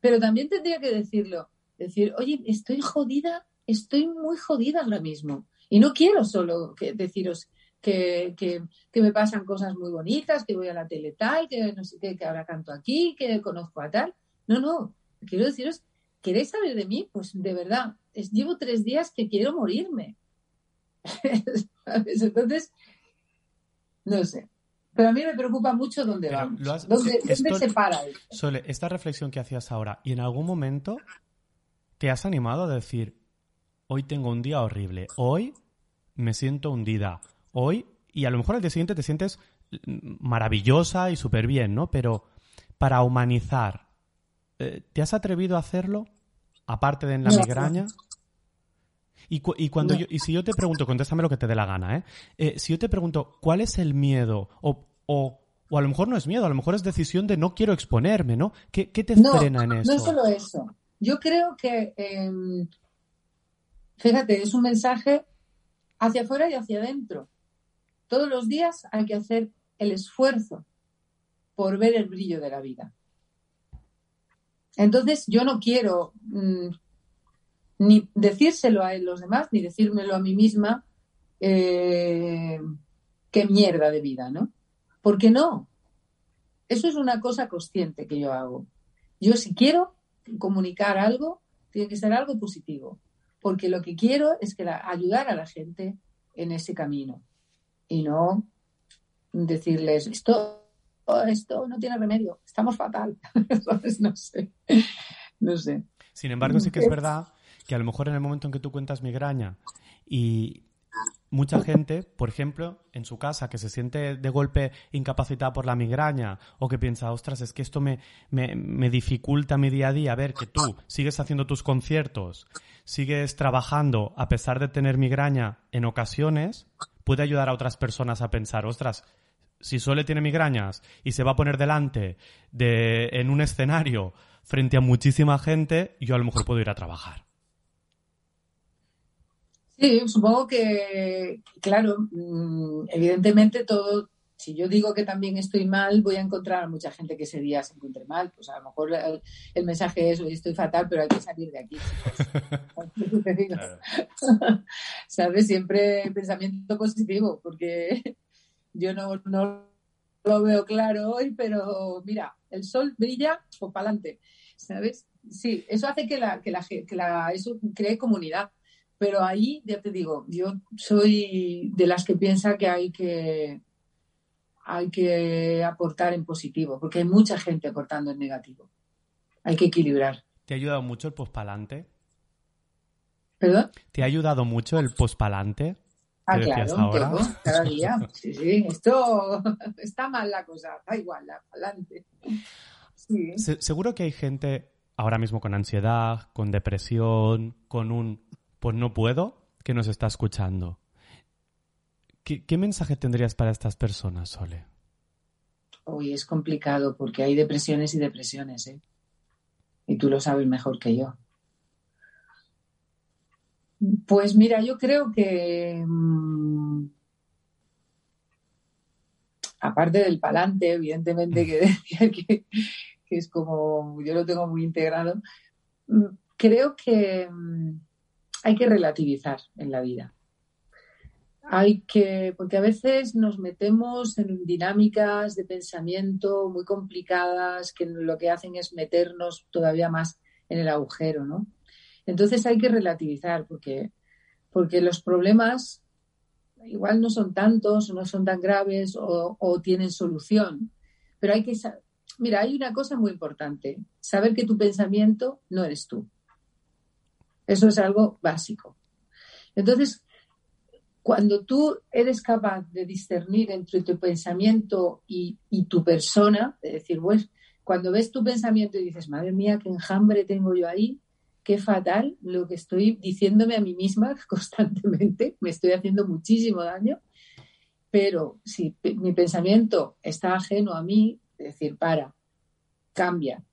Pero también tendría que decirlo. Decir, oye, estoy jodida, estoy muy jodida ahora mismo. Y no quiero solo que deciros que, que, me pasan cosas muy bonitas, que voy a la tele tal, que no sé qué, que ahora canto aquí, que conozco a tal. No, no, quiero deciros, ¿queréis saber de mí? Pues de verdad, llevo tres días que quiero morirme. Entonces, no sé. Pero a mí me preocupa mucho dónde vamos. ¿Dónde, se para Sole, esta reflexión que hacías ahora, ¿y en algún momento te has animado a decir, hoy tengo un día horrible, hoy me siento hundida, hoy, y a lo mejor al día siguiente te sientes maravillosa y súper bien, ¿no? Pero para humanizar, eh, ¿te has atrevido a hacerlo? Aparte de en la migraña. Y, y cuando y si yo te pregunto, contéstame lo que te dé la gana, ¿eh? ¿eh? Si yo te pregunto, ¿cuál es el miedo? O, o, o, a lo mejor no es miedo, a lo mejor es decisión de no quiero exponerme, ¿no? ¿Qué, qué te frena en eso? No solo eso. Yo creo que, em, fíjate, es un mensaje hacia afuera y hacia adentro. Todos los días hay que hacer el esfuerzo por ver el brillo de la vida. Entonces, yo no quiero mm, ni decírselo a los demás, ni decírmelo a mí misma, eh, qué mierda de vida, ¿no? Porque no. Eso es una cosa consciente que yo hago. Yo si quiero comunicar algo, tiene que ser algo positivo. porque lo que quiero es que ayudar a la gente en ese camino y no decirles esto, esto no tiene remedio, estamos fatal. no sé, no sé. Sin embargo, sí que es verdad que a lo mejor en el momento en que tú cuentas migraña y mucha gente, por ejemplo, en su casa, que se siente de golpe incapacitada por la migraña o que piensa, ostras, es que esto me, me, dificulta mi día a día, a ver, que tú sigues haciendo tus conciertos, sigues trabajando a pesar de tener migraña en ocasiones, puede ayudar a otras personas a pensar, ostras, si Sole tiene migrañas y se va a poner delante de, en un escenario frente a muchísima gente, yo a lo mejor puedo ir a trabajar. Sí, supongo que, claro, mm, evidentemente todo, si yo digo que también estoy mal, voy a encontrar a mucha gente que ese día se encuentre mal. Pues a lo mejor el, mensaje es, hoy estoy fatal, pero hay que salir de aquí. ¿Sabes? Siempre pensamiento positivo, porque yo no, no lo veo claro hoy, pero mira, el sol brilla, pues para adelante. ¿Sabes? Sí, eso hace que la, que la, que la, eso cree comunidad pero ahí, ya te digo, yo soy de las que piensa que hay que hay que aportar en positivo, porque hay mucha gente aportando en negativo. Hay que equilibrar. ¿Te ha ayudado mucho el pospalante? ¿Perdón? ¿Te ha ayudado mucho el pospalante? Ah, claro, ahora? cada día. Sí, sí, esto está mal la cosa, da igual, adelante. Sí. seguro que hay gente ahora mismo con ansiedad, con depresión, con un pues no puedo, que nos está escuchando. ¿Qué, mensaje tendrías para estas personas, Sole? Uy, es complicado porque hay depresiones y depresiones, ¿eh? Y tú lo sabes mejor que yo. Pues mira, yo creo que mm, aparte del palante, evidentemente que decía que, que, es como yo lo tengo muy integrado, mm, creo que mm, hay que relativizar en la vida. Hay que, porque a veces nos metemos en dinámicas de pensamiento muy complicadas que lo que hacen es meternos todavía más en el agujero, ¿no? Entonces hay que relativizar porque, porque los problemas igual no son tantos no son tan graves o, o tienen solución, pero hay que, mira, hay una cosa muy importante, saber que tu pensamiento no eres tú. Eso es algo básico. Entonces, cuando tú eres capaz de discernir entre tu pensamiento y, tu persona, de decir, pues, cuando ves tu pensamiento y dices, madre mía, qué enjambre tengo yo ahí, qué fatal lo que estoy diciéndome a mí misma constantemente, me estoy haciendo muchísimo daño, pero si mi pensamiento está ajeno a mí, decir, para, cambia,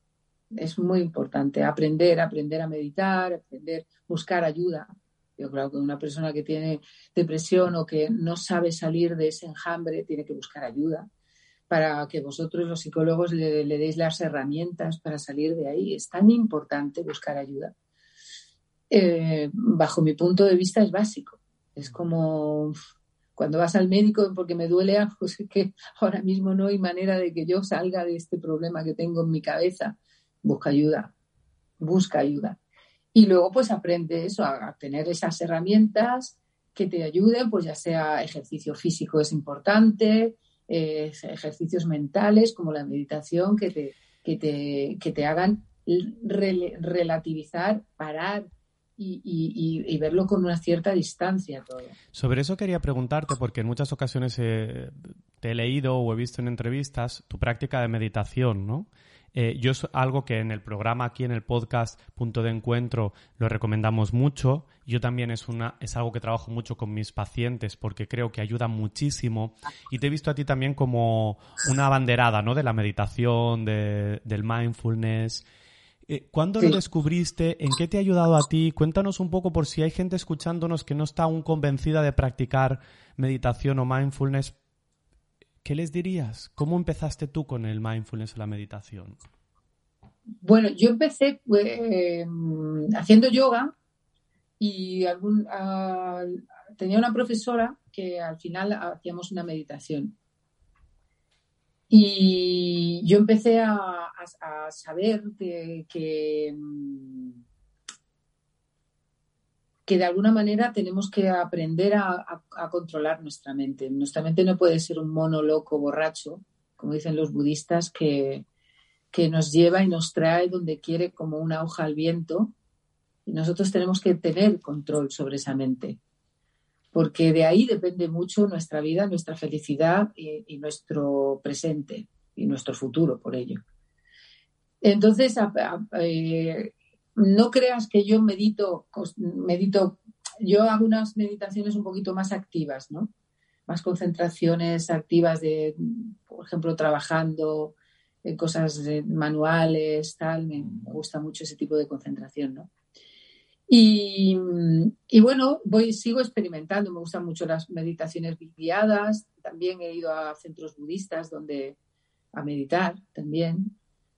es muy importante aprender, aprender a meditar, aprender, buscar ayuda. Yo creo que una persona que tiene depresión o que no sabe salir de ese enjambre tiene que buscar ayuda para que vosotros los psicólogos le, deis las herramientas para salir de ahí. Es tan importante buscar ayuda. Eh, bajo mi punto de vista es básico. Es como cuando vas al médico porque me duele algo, pues es que ahora mismo no hay manera de que yo salga de este problema que tengo en mi cabeza busca ayuda, busca ayuda. Y luego pues aprende eso, a, tener esas herramientas que te ayuden, pues ya sea ejercicio físico es importante, eh, ejercicios mentales como la meditación que te, que te, que te hagan relativizar, parar y, verlo con una cierta distancia todo. Sobre eso quería preguntarte, porque en muchas ocasiones te he leído o he visto en entrevistas tu práctica de meditación, ¿no? Eh, yo es algo que en el programa aquí en el podcast Punto de Encuentro lo recomendamos mucho. Yo también es, una, es algo que trabajo mucho con mis pacientes porque creo que ayuda muchísimo. Y te he visto a ti también como una abanderada ¿no? de la meditación, de, del mindfulness. Eh, ¿Cuándo lo descubriste? ¿En qué te ha ayudado a ti? Cuéntanos un poco por si hay gente escuchándonos que no está aún convencida de practicar meditación o mindfulness. ¿Qué les dirías? ¿Cómo empezaste tú con el mindfulness o la meditación? Bueno, yo empecé eh, haciendo yoga y tenía una profesora que al final hacíamos una meditación. Y yo empecé a, saber que, que, que de alguna manera tenemos que aprender a, controlar nuestra mente. Nuestra mente no puede ser un mono loco borracho, como dicen los budistas, que, que nos lleva y nos trae donde quiere como una hoja al viento. Y nosotros tenemos que tener control sobre esa mente, porque de ahí depende mucho nuestra vida, nuestra felicidad y, nuestro presente y nuestro futuro por ello. Entonces, eh, no creas que yo medito, medito, yo hago unas meditaciones un poquito más activas, ¿no? Más concentraciones activas de, por ejemplo, trabajando en cosas manuales, tal, me, gusta mucho ese tipo de concentración, ¿no? Y, bueno, voy, sigo experimentando, me gustan mucho las meditaciones guiadas, también he ido a centros budistas donde a meditar también.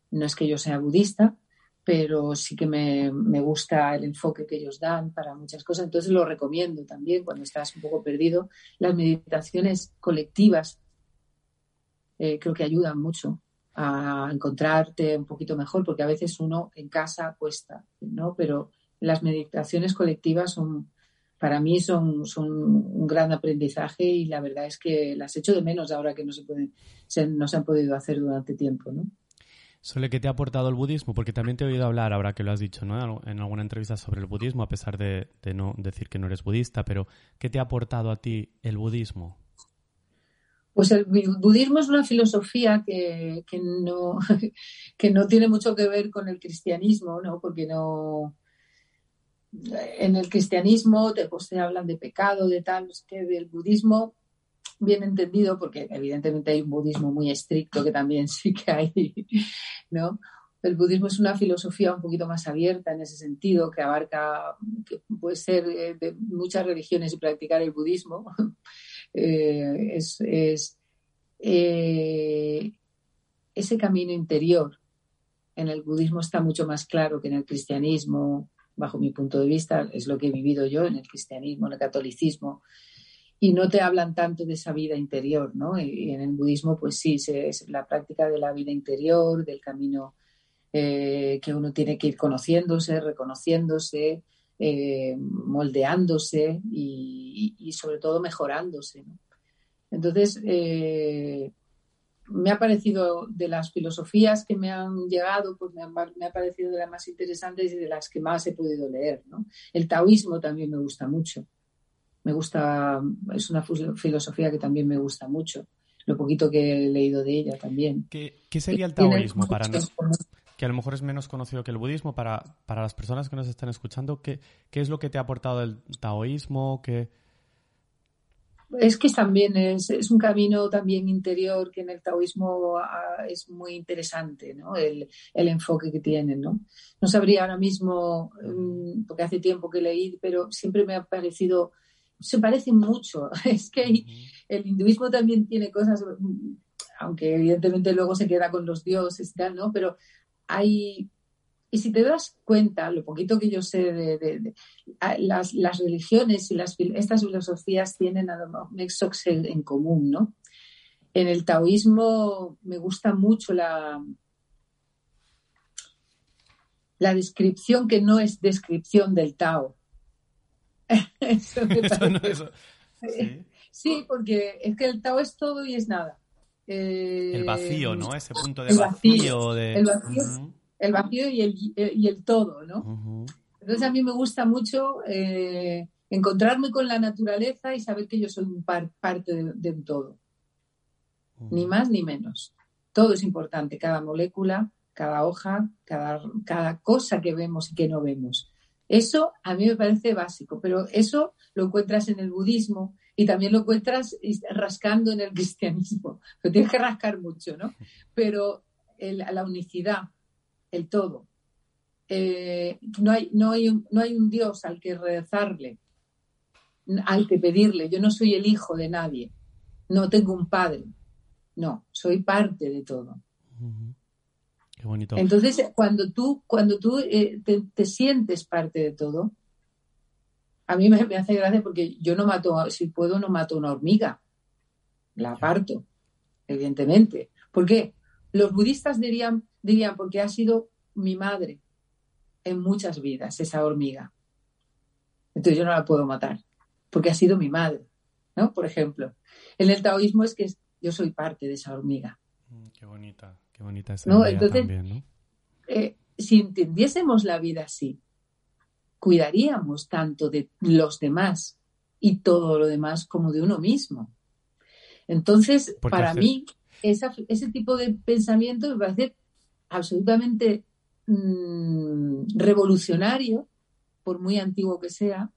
No es que yo sea budista, pero sí que me, gusta el enfoque que ellos dan para muchas cosas. Entonces lo recomiendo también cuando estás un poco perdido. Las meditaciones colectivas eh, creo que ayudan mucho a encontrarte un poquito mejor, porque a veces uno en casa cuesta, ¿no? Pero las meditaciones colectivas son, para mí son, son un gran aprendizaje y la verdad es que las echo de menos ahora que no se pueden, no se han podido hacer durante tiempo, ¿no? Sole, ¿qué te ha aportado el budismo? Porque también te he oído hablar, ahora que lo has dicho, ¿no? En alguna entrevista sobre el budismo, a pesar de, no decir que no eres budista, pero ¿qué te ha aportado a ti el budismo? Pues el budismo es una filosofía que, no, no tiene mucho que ver con el cristianismo, ¿no? Porque no. En el cristianismo te, pues, hablan de pecado, de tal, que del budismo bien entendido, porque evidentemente hay un budismo muy estricto que también sí que hay, ¿no? El budismo es una filosofía un poquito más abierta en ese sentido, que abarca, que puede ser eh, de muchas religiones y practicar el budismo. Eh, es, eh, ese camino interior en el budismo está mucho más claro que en el cristianismo, bajo mi punto de vista, es lo que he vivido yo en el cristianismo, en el catolicismo, y no te hablan tanto de esa vida interior, ¿no? Y, en el budismo, pues sí, es la práctica de la vida interior, del camino eh, que uno tiene que ir conociéndose, reconociéndose, eh, moldeándose y, sobre todo mejorándose. Entonces, eh, me ha parecido de las filosofías que me han llegado, pues me, me, ha parecido de las más interesantes y de las que más he podido leer. El taoísmo también me gusta mucho me gusta, es una filosofía que también me gusta mucho, lo poquito que he leído de ella también. ¿Qué, sería el taoísmo para nosotros? Que a lo mejor es menos conocido que el budismo. Para, para las personas que nos están escuchando, ¿qué, ¿qué, es lo que te ha aportado el taoísmo? ¿Qué... Es que también es, es, un camino también interior que en el taoísmo ah, es muy interesante, ¿no? El, el, enfoque que tienen, ¿no? No sabría ahora mismo, mm, porque hace tiempo que leí, pero siempre me ha parecido se parecen mucho. Es que el hinduismo también tiene cosas, aunque evidentemente luego se queda con los dioses y tal, ¿no? Pero hay... Y si te das cuenta, lo poquito que yo sé de, las, religiones y las, estas filosofías tienen nexos en común, ¿no? En el taoísmo me gusta mucho la, la descripción que no es descripción del Tao, ¿Sí? porque es que el Tao es todo y es nada. el vacío, ¿no? Ese punto de vacío, El vacío, y, el, y el todo, ¿no? Entonces a mí me gusta mucho eh, encontrarme con la naturaleza y saber que yo soy un parte de, un todo. Ni más ni menos. Todo es importante, cada molécula, cada hoja, cada, cada cosa que vemos y que no vemos. Eso a mí me parece básico, pero eso lo encuentras en el budismo y también lo encuentras rascando en el cristianismo. Pero tienes que rascar mucho, ¿no? Pero la unicidad, el todo. Eh, no, hay, no, hay un, no hay un Dios al que rezarle, al que pedirle. Yo no soy el hijo de nadie, no tengo un padre. No, soy parte de todo. Entonces, cuando tú, cuando tú eh, te, sientes parte de todo, a mí me, hace gracia porque yo no mato, si puedo, no mato una hormiga. La aparto, evidentemente. ¿Por qué? Los budistas dirían, dirían, porque ha sido mi madre en muchas vidas, esa hormiga. Entonces yo no la puedo matar, porque ha sido mi madre, ¿no? Por ejemplo. En el taoísmo es que yo soy parte de esa hormiga. Mm, qué bonita, qué bonita esa ¿no? Entonces, también, ¿no? Eh, si entendiésemos la vida así, cuidaríamos tanto de los demás y todo lo demás como de uno mismo. Entonces, para mí, ese tipo de pensamiento me parece absolutamente mm, revolucionario, por muy antiguo que sea,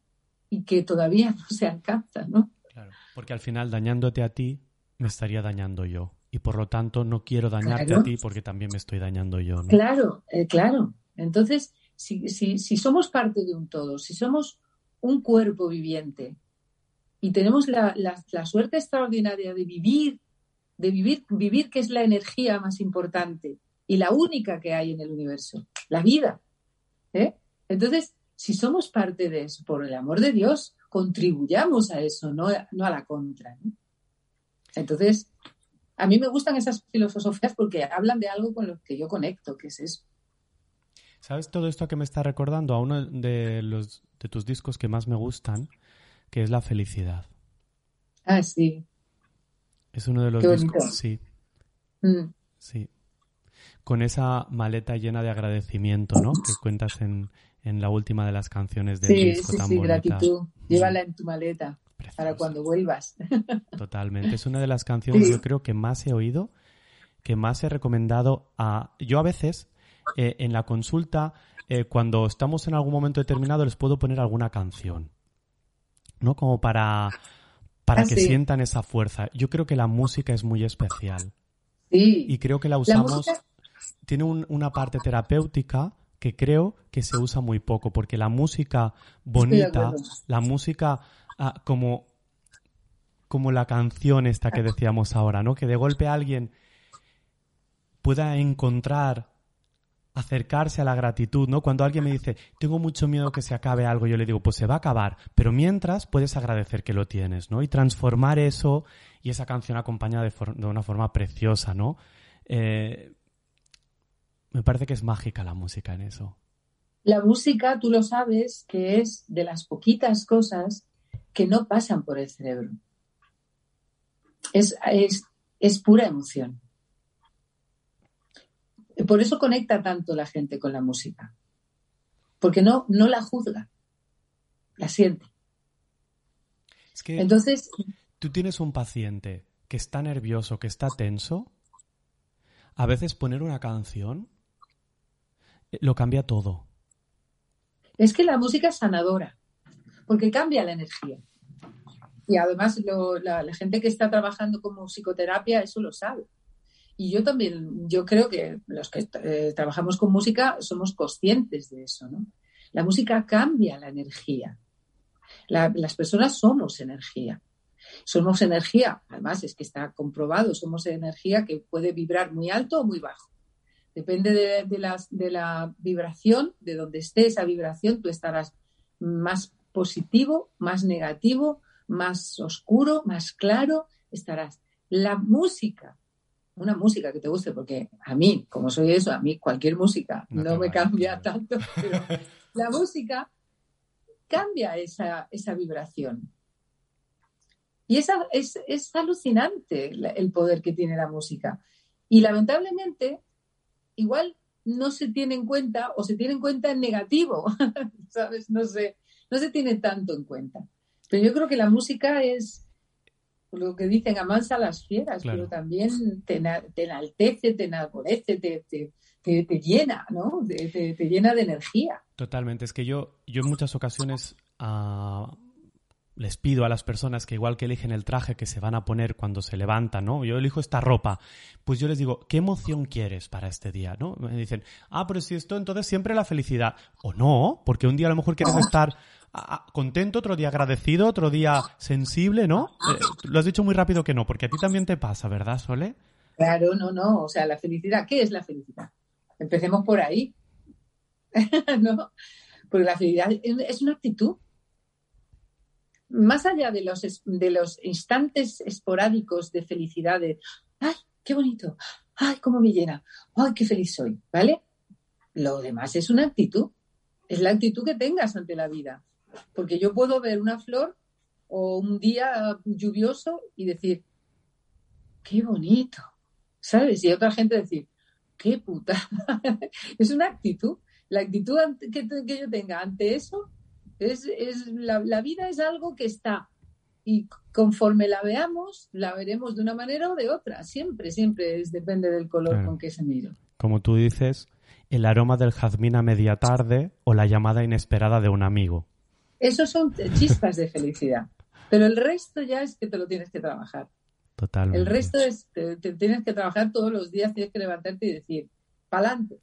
y que todavía no se alcanza, ¿no? Claro, porque al final dañándote a ti, me estaría dañando yo. Y por lo tanto no quiero dañarte a ti porque también me estoy dañando yo. ¿no? Claro, eh, claro. Entonces, si, si, si somos parte de un todo, si somos un cuerpo viviente y tenemos la, la, suerte extraordinaria de vivir, de vivir, vivir que es la energía más importante y la única que hay en el universo, la vida. ¿eh? Entonces, si somos parte de eso, por el amor de Dios, contribuyamos a eso, no, no a la contra. Entonces, a mí me gustan esas filosofías porque hablan de algo con lo que yo conecto, que es eso. ¿Sabes todo esto que me está recordando a uno de los de tus discos que más me gustan, que es la felicidad? Ah, sí. Es uno de los discos, sí. Mm. Sí. Con esa maleta llena de agradecimiento, ¿no? Que cuentas en, la última de las canciones del disco sí, tan sí, gratitud. Llévala en tu maleta para cuando vuelvas. Totalmente. Es una de las canciones yo creo que más he oído, que más he recomendado a... Yo a veces eh, en la consulta, eh, cuando estamos en algún momento determinado, les puedo poner alguna canción, ¿no? Como para, para ah, que sientan esa fuerza. Yo creo que la música es muy especial. Sí. Y creo que la usamos... Tiene una parte terapéutica que creo que se usa muy poco, porque la música bonita, la música ah, como, como la canción esta que decíamos ahora, ¿no? Que de golpe alguien pueda encontrar acercarse a la gratitud, ¿no? Cuando alguien me dice, tengo mucho miedo que se acabe algo, yo le digo, pues se va a acabar, pero mientras puedes agradecer que lo tienes, ¿no? Y transformar eso y esa canción acompañada de, de una forma preciosa, ¿no? Eh, me parece que es mágica la música en eso. La música, tú lo sabes, que es de las poquitas cosas que no pasan por el cerebro. Es, es, es pura emoción. Por eso conecta tanto la gente con la música, porque no, no la juzga, la siente. Es que Entonces, tú tienes un paciente que está nervioso, que está tenso, a veces poner una canción eh, lo cambia todo. Es que la música es sanadora, porque cambia la energía. Y además la, gente que está trabajando como psicoterapia eso lo sabe. Y yo también, yo creo que los que eh, trabajamos con música somos conscientes de eso, ¿no? La música cambia la energía. las personas somos energía. Somos energía, además es que está comprobado, somos energía que puede vibrar muy alto o muy bajo. Depende de, de, de la vibración, de donde esté esa vibración, tú estarás más positivo, más negativo, más oscuro, más claro, estarás. La música una música que te guste, porque a mí, como soy eso, a mí cualquier música no, me cambia tanto, pero la música cambia esa, esa vibración. Y esa, es, es alucinante el poder que tiene la música. Y lamentablemente, igual no se tiene en cuenta o se tiene en cuenta en negativo, ¿sabes? No se, no se tiene tanto en cuenta. Pero yo creo que la música es, lo que dicen, amansa las fieras, pero también te, enaltece, te enaborece, te, te, llena, ¿no? Te, llena de energía. Totalmente. Es que yo, yo en muchas ocasiones ah, les pido a las personas que igual que eligen el traje que se van a poner cuando se levantan, ¿no? Yo elijo esta ropa. Pues yo les digo, ¿qué emoción quieres para este día, no? Me dicen, ah, pero si esto, entonces siempre la felicidad. O no, porque un día a lo mejor quieres estar contento, otro día agradecido, otro día sensible, ¿no? Eh, lo has dicho muy rápido que no, porque a ti también te pasa, ¿verdad, Sole? Claro, no, no. O sea, la felicidad, ¿qué es la felicidad? Empecemos por ahí. ¿No? Porque la felicidad es una actitud. Más allá de los, de los instantes esporádicos de felicidad, de ¡ay, qué bonito! ¡ay, cómo me llena! ¡ay, qué feliz soy! ¿Vale? Lo demás es una actitud. Es la actitud que tengas ante la vida porque yo puedo ver una flor o un día lluvioso y decir, qué bonito, ¿sabes? Y otra gente decir, qué puta. es una actitud. La actitud que, yo tenga ante eso es, la, la, vida es algo que está y conforme la veamos, la veremos de una manera o de otra. Siempre, siempre es, depende del color con que se mira. Como tú dices, el aroma del jazmín a media tarde o la llamada inesperada de un amigo. Esos son chispas de felicidad. Pero el resto ya es que te lo tienes que trabajar. Totalmente. El resto es, te, tienes que trabajar todos los días, tienes que levantarte y decir,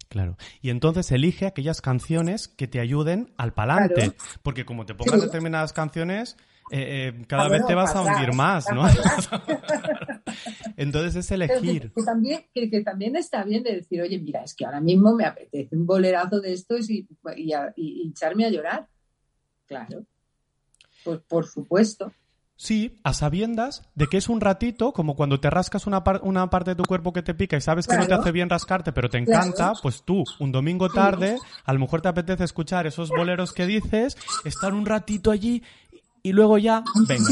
Claro. Y entonces elige aquellas canciones que te ayuden al pa'lante. Porque como te pongas determinadas canciones, eh, eh, cada vez te vas a hundir más, ¿no? entonces es elegir. Que, también, que, también está bien de decir, oye, mira, es que ahora mismo me apetece un bolerazo de esto y, y echarme a llorar. Claro. Pues por supuesto. Sí, a sabiendas de que es un ratito, como cuando te rascas una, una parte de tu cuerpo que te pica y sabes que no te hace bien rascarte, pero te encanta, pues tú, un domingo tarde, a lo mejor te apetece escuchar esos boleros que dices, estar un ratito allí y luego ya, venga.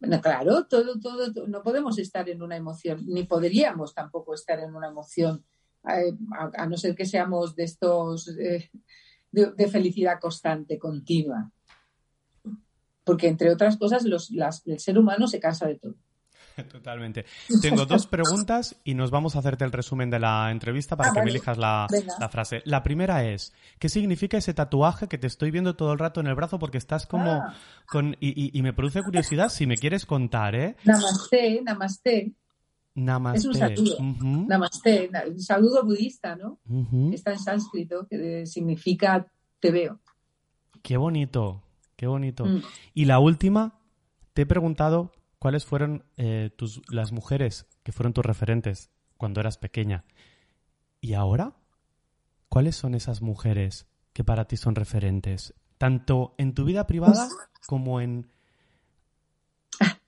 Bueno, claro, todo, todo, no podemos estar en una emoción, ni podríamos tampoco estar en una emoción, eh, a, no ser que seamos de estos eh, de felicidad constante, continua porque entre otras cosas los, el ser humano se cansa de todo. Totalmente. Tengo dos preguntas y nos vamos a hacerte el resumen de la entrevista para ah, que me elijas la, frase. La primera es, ¿qué significa ese tatuaje que te estoy viendo todo el rato en el brazo porque estás como ah. con... Y, me produce curiosidad si me quieres contar, ¿eh? Namaste, namaste. Namaste. Es un saludo. Namaste, un saludo budista, ¿no? Está en sánscrito, que significa te veo. Qué bonito, Qué bonito. Mm. Y la última, te he preguntado cuáles fueron eh, tus, las mujeres que fueron tus referentes cuando eras pequeña. ¿Y ahora? ¿Cuáles son esas mujeres que para ti son referentes? Tanto en tu vida privada como en...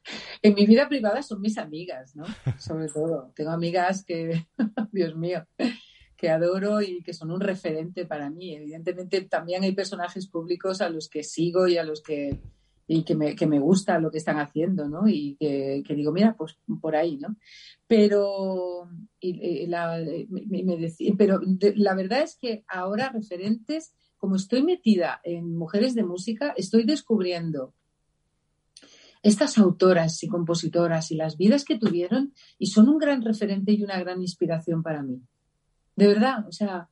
En mi vida privada son mis amigas, ¿no? Sobre todo. Tengo amigas que, Dios mío, que adoro y que son un referente para mí. Evidentemente también hay personajes públicos a los que sigo y a los que y que me, que me gusta lo que están haciendo, ¿no? Y que, digo, mira, pues por ahí, ¿no? Pero, la, me, pero la verdad es que ahora referentes, como estoy metida en mujeres de música, estoy descubriendo estas autoras y compositoras y las vidas que tuvieron y son un gran referente y una gran inspiración para mí. De verdad, o sea,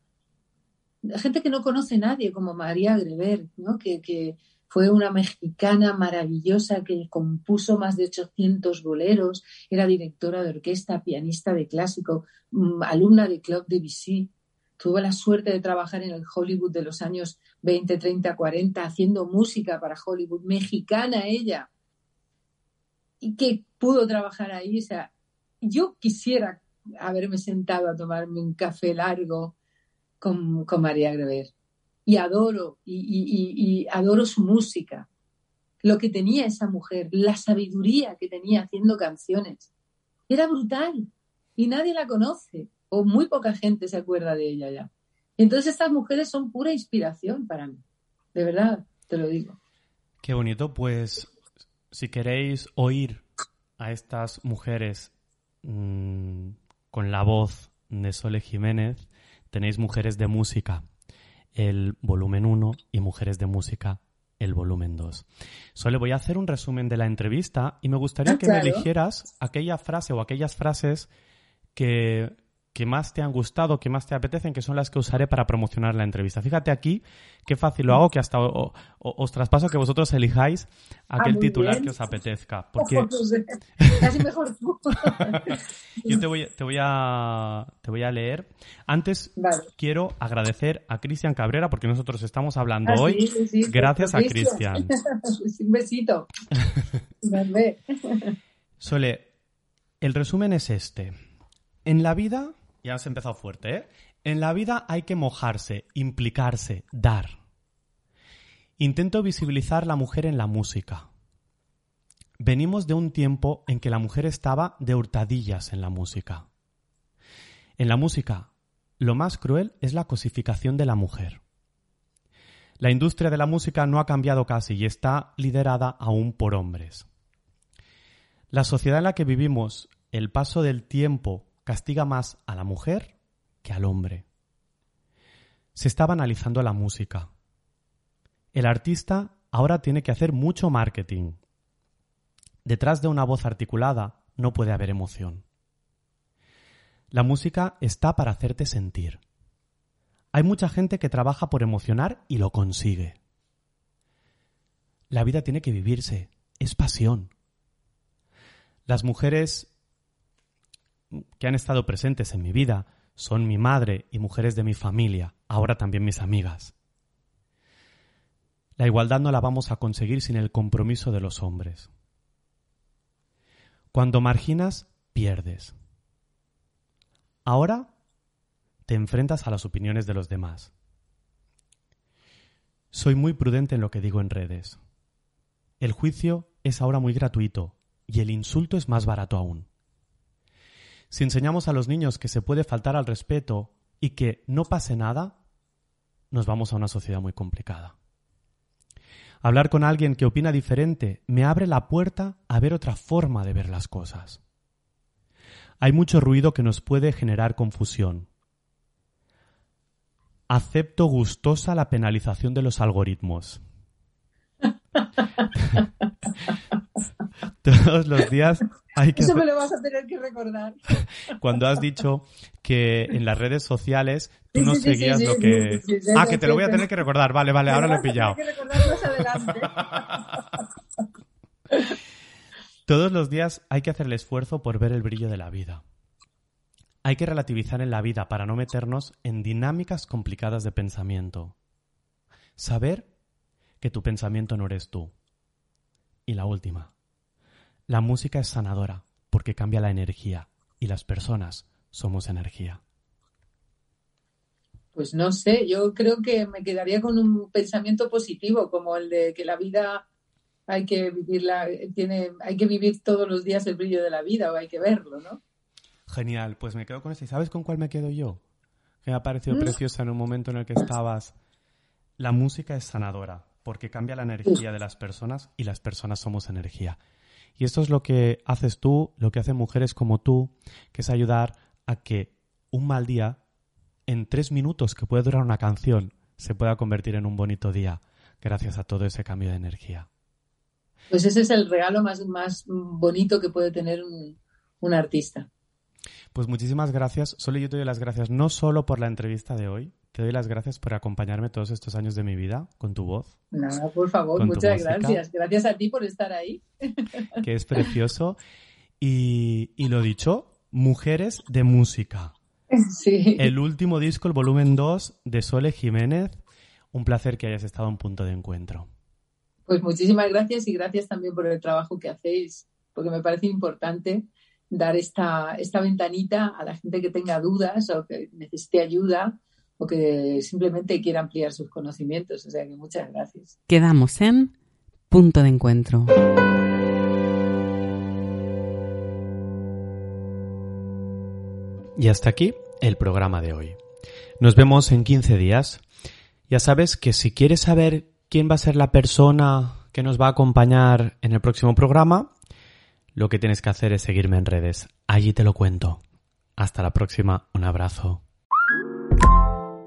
gente que no conoce nadie, como María Greber, ¿no? que, fue una mexicana maravillosa que compuso más de 800 boleros, era directora de orquesta, pianista de clásico, mm, alumna de Claude Debussy. Tuvo la suerte de trabajar en el Hollywood de los años 20, 30, 40, haciendo música para Hollywood, mexicana ella. Y que pudo trabajar ahí. O sea, yo quisiera haberme sentado a tomarme un café largo con, María Greber. Y adoro, y, adoro su música, lo que tenía esa mujer, la sabiduría que tenía haciendo canciones. Era brutal y nadie la conoce o muy poca gente se acuerda de ella ya. Entonces estas mujeres son pura inspiración para mí, de verdad, te lo digo. Qué bonito, pues si queréis oír a estas mujeres mmm, con la voz de Sole Jiménez, tenéis Mujeres de Música, el volumen 1 y Mujeres de Música, el volumen 2. Sole, voy a hacer un resumen de la entrevista y me gustaría ah, que me eligieras aquella frase o aquellas frases que que más te han gustado, que más te apetecen, que son las que usaré para promocionar la entrevista. Fíjate aquí qué fácil lo hago, que hasta os traspaso que vosotros elijáis aquel ah, titular que os apetezca. Porque... Casi mejor tú. Yo te voy, te, voy a, te voy a leer. Antes quiero agradecer a Cristian Cabrera porque nosotros estamos hablando ah, hoy. Gracias a Cristian. Un besito. Sole, el resumen es este. En la vida ya has empezado fuerte, ¿eh? En la vida hay que mojarse, implicarse, dar. Intento visibilizar la mujer en la música. Venimos de un tiempo en que la mujer estaba de hurtadillas en la música. En la música, lo más cruel es la cosificación de la mujer. La industria de la música no ha cambiado casi y está liderada aún por hombres. La sociedad en la que vivimos, el paso del tiempo castiga más a la mujer que al hombre. Se está banalizando la música. El artista ahora tiene que hacer mucho marketing. Detrás de una voz articulada no puede haber emoción. La música está para hacerte sentir. Hay mucha gente que trabaja por emocionar y lo consigue. La vida tiene que vivirse, es pasión. Las mujeres que han estado presentes en mi vida son mi madre y mujeres de mi familia, ahora también mis amigas. La igualdad no la vamos a conseguir sin el compromiso de los hombres. Cuando marginas, pierdes. Ahora te enfrentas a las opiniones de los demás. Soy muy prudente en lo que digo en redes. El juicio es ahora muy gratuito y el insulto es más barato aún. Si enseñamos a los niños que se puede faltar al respeto y que no pase nada, nos vamos a una sociedad muy complicada. Hablar con alguien que opina diferente me abre la puerta a ver otra forma de ver las cosas. Hay mucho ruido que nos puede generar confusión. Acepto gustosa la penalización de los algoritmos. Todos los días hay que... Eso me lo vas a tener que recordar. Cuando has dicho que en las redes sociales tú no seguías lo que... ah, que te lo voy a tener que recordar. Vale, vale, ahora lo he pillado. Todos los días hay que hacer el esfuerzo por ver el brillo de la vida. Hay que relativizar en la vida para no meternos en dinámicas complicadas de pensamiento. Saber que tu pensamiento no eres tú. Y la última. La música es sanadora porque cambia la energía y las personas somos energía. Pues no sé, yo creo que me quedaría con un pensamiento positivo como el de que la vida hay que vivirla, tiene, hay que vivir todos los días el brillo de la vida o hay que verlo, ¿no? Genial, pues me quedo con este. ¿Sabes con cuál me quedo yo? Que me ha parecido mm. preciosa en un momento en el que estabas. La música es sanadora porque cambia la energía de las personas y las personas somos energía. Y esto es lo que haces tú, lo que hacen mujeres como tú, que es ayudar a que un mal día, en tres minutos que puede durar una canción, se pueda convertir en un bonito día gracias a todo ese cambio de energía. Pues ese es el regalo más, más bonito que puede tener un, un artista. Pues muchísimas gracias. Solo yo te doy las gracias no solo por la entrevista de hoy, te doy las gracias por acompañarme todos estos años de mi vida con tu voz. Nada, por favor, muchas gracias. Gracias a ti por estar ahí. Que es precioso. Y, y lo dicho, Mujeres de Música. Sí. El último disco, el volumen 2 de Sole Jiménez. Un placer que hayas estado en punto de encuentro. Pues muchísimas gracias y gracias también por el trabajo que hacéis, porque me parece importante dar esta, esta ventanita a la gente que tenga dudas o que necesite ayuda o que simplemente quiera ampliar sus conocimientos. O sea que muchas gracias. Quedamos en punto de encuentro. Y hasta aquí el programa de hoy. Nos vemos en 15 días. Ya sabes que si quieres saber quién va a ser la persona que nos va a acompañar en el próximo programa, lo que tienes que hacer es seguirme en redes. Allí te lo cuento. Hasta la próxima. Un abrazo.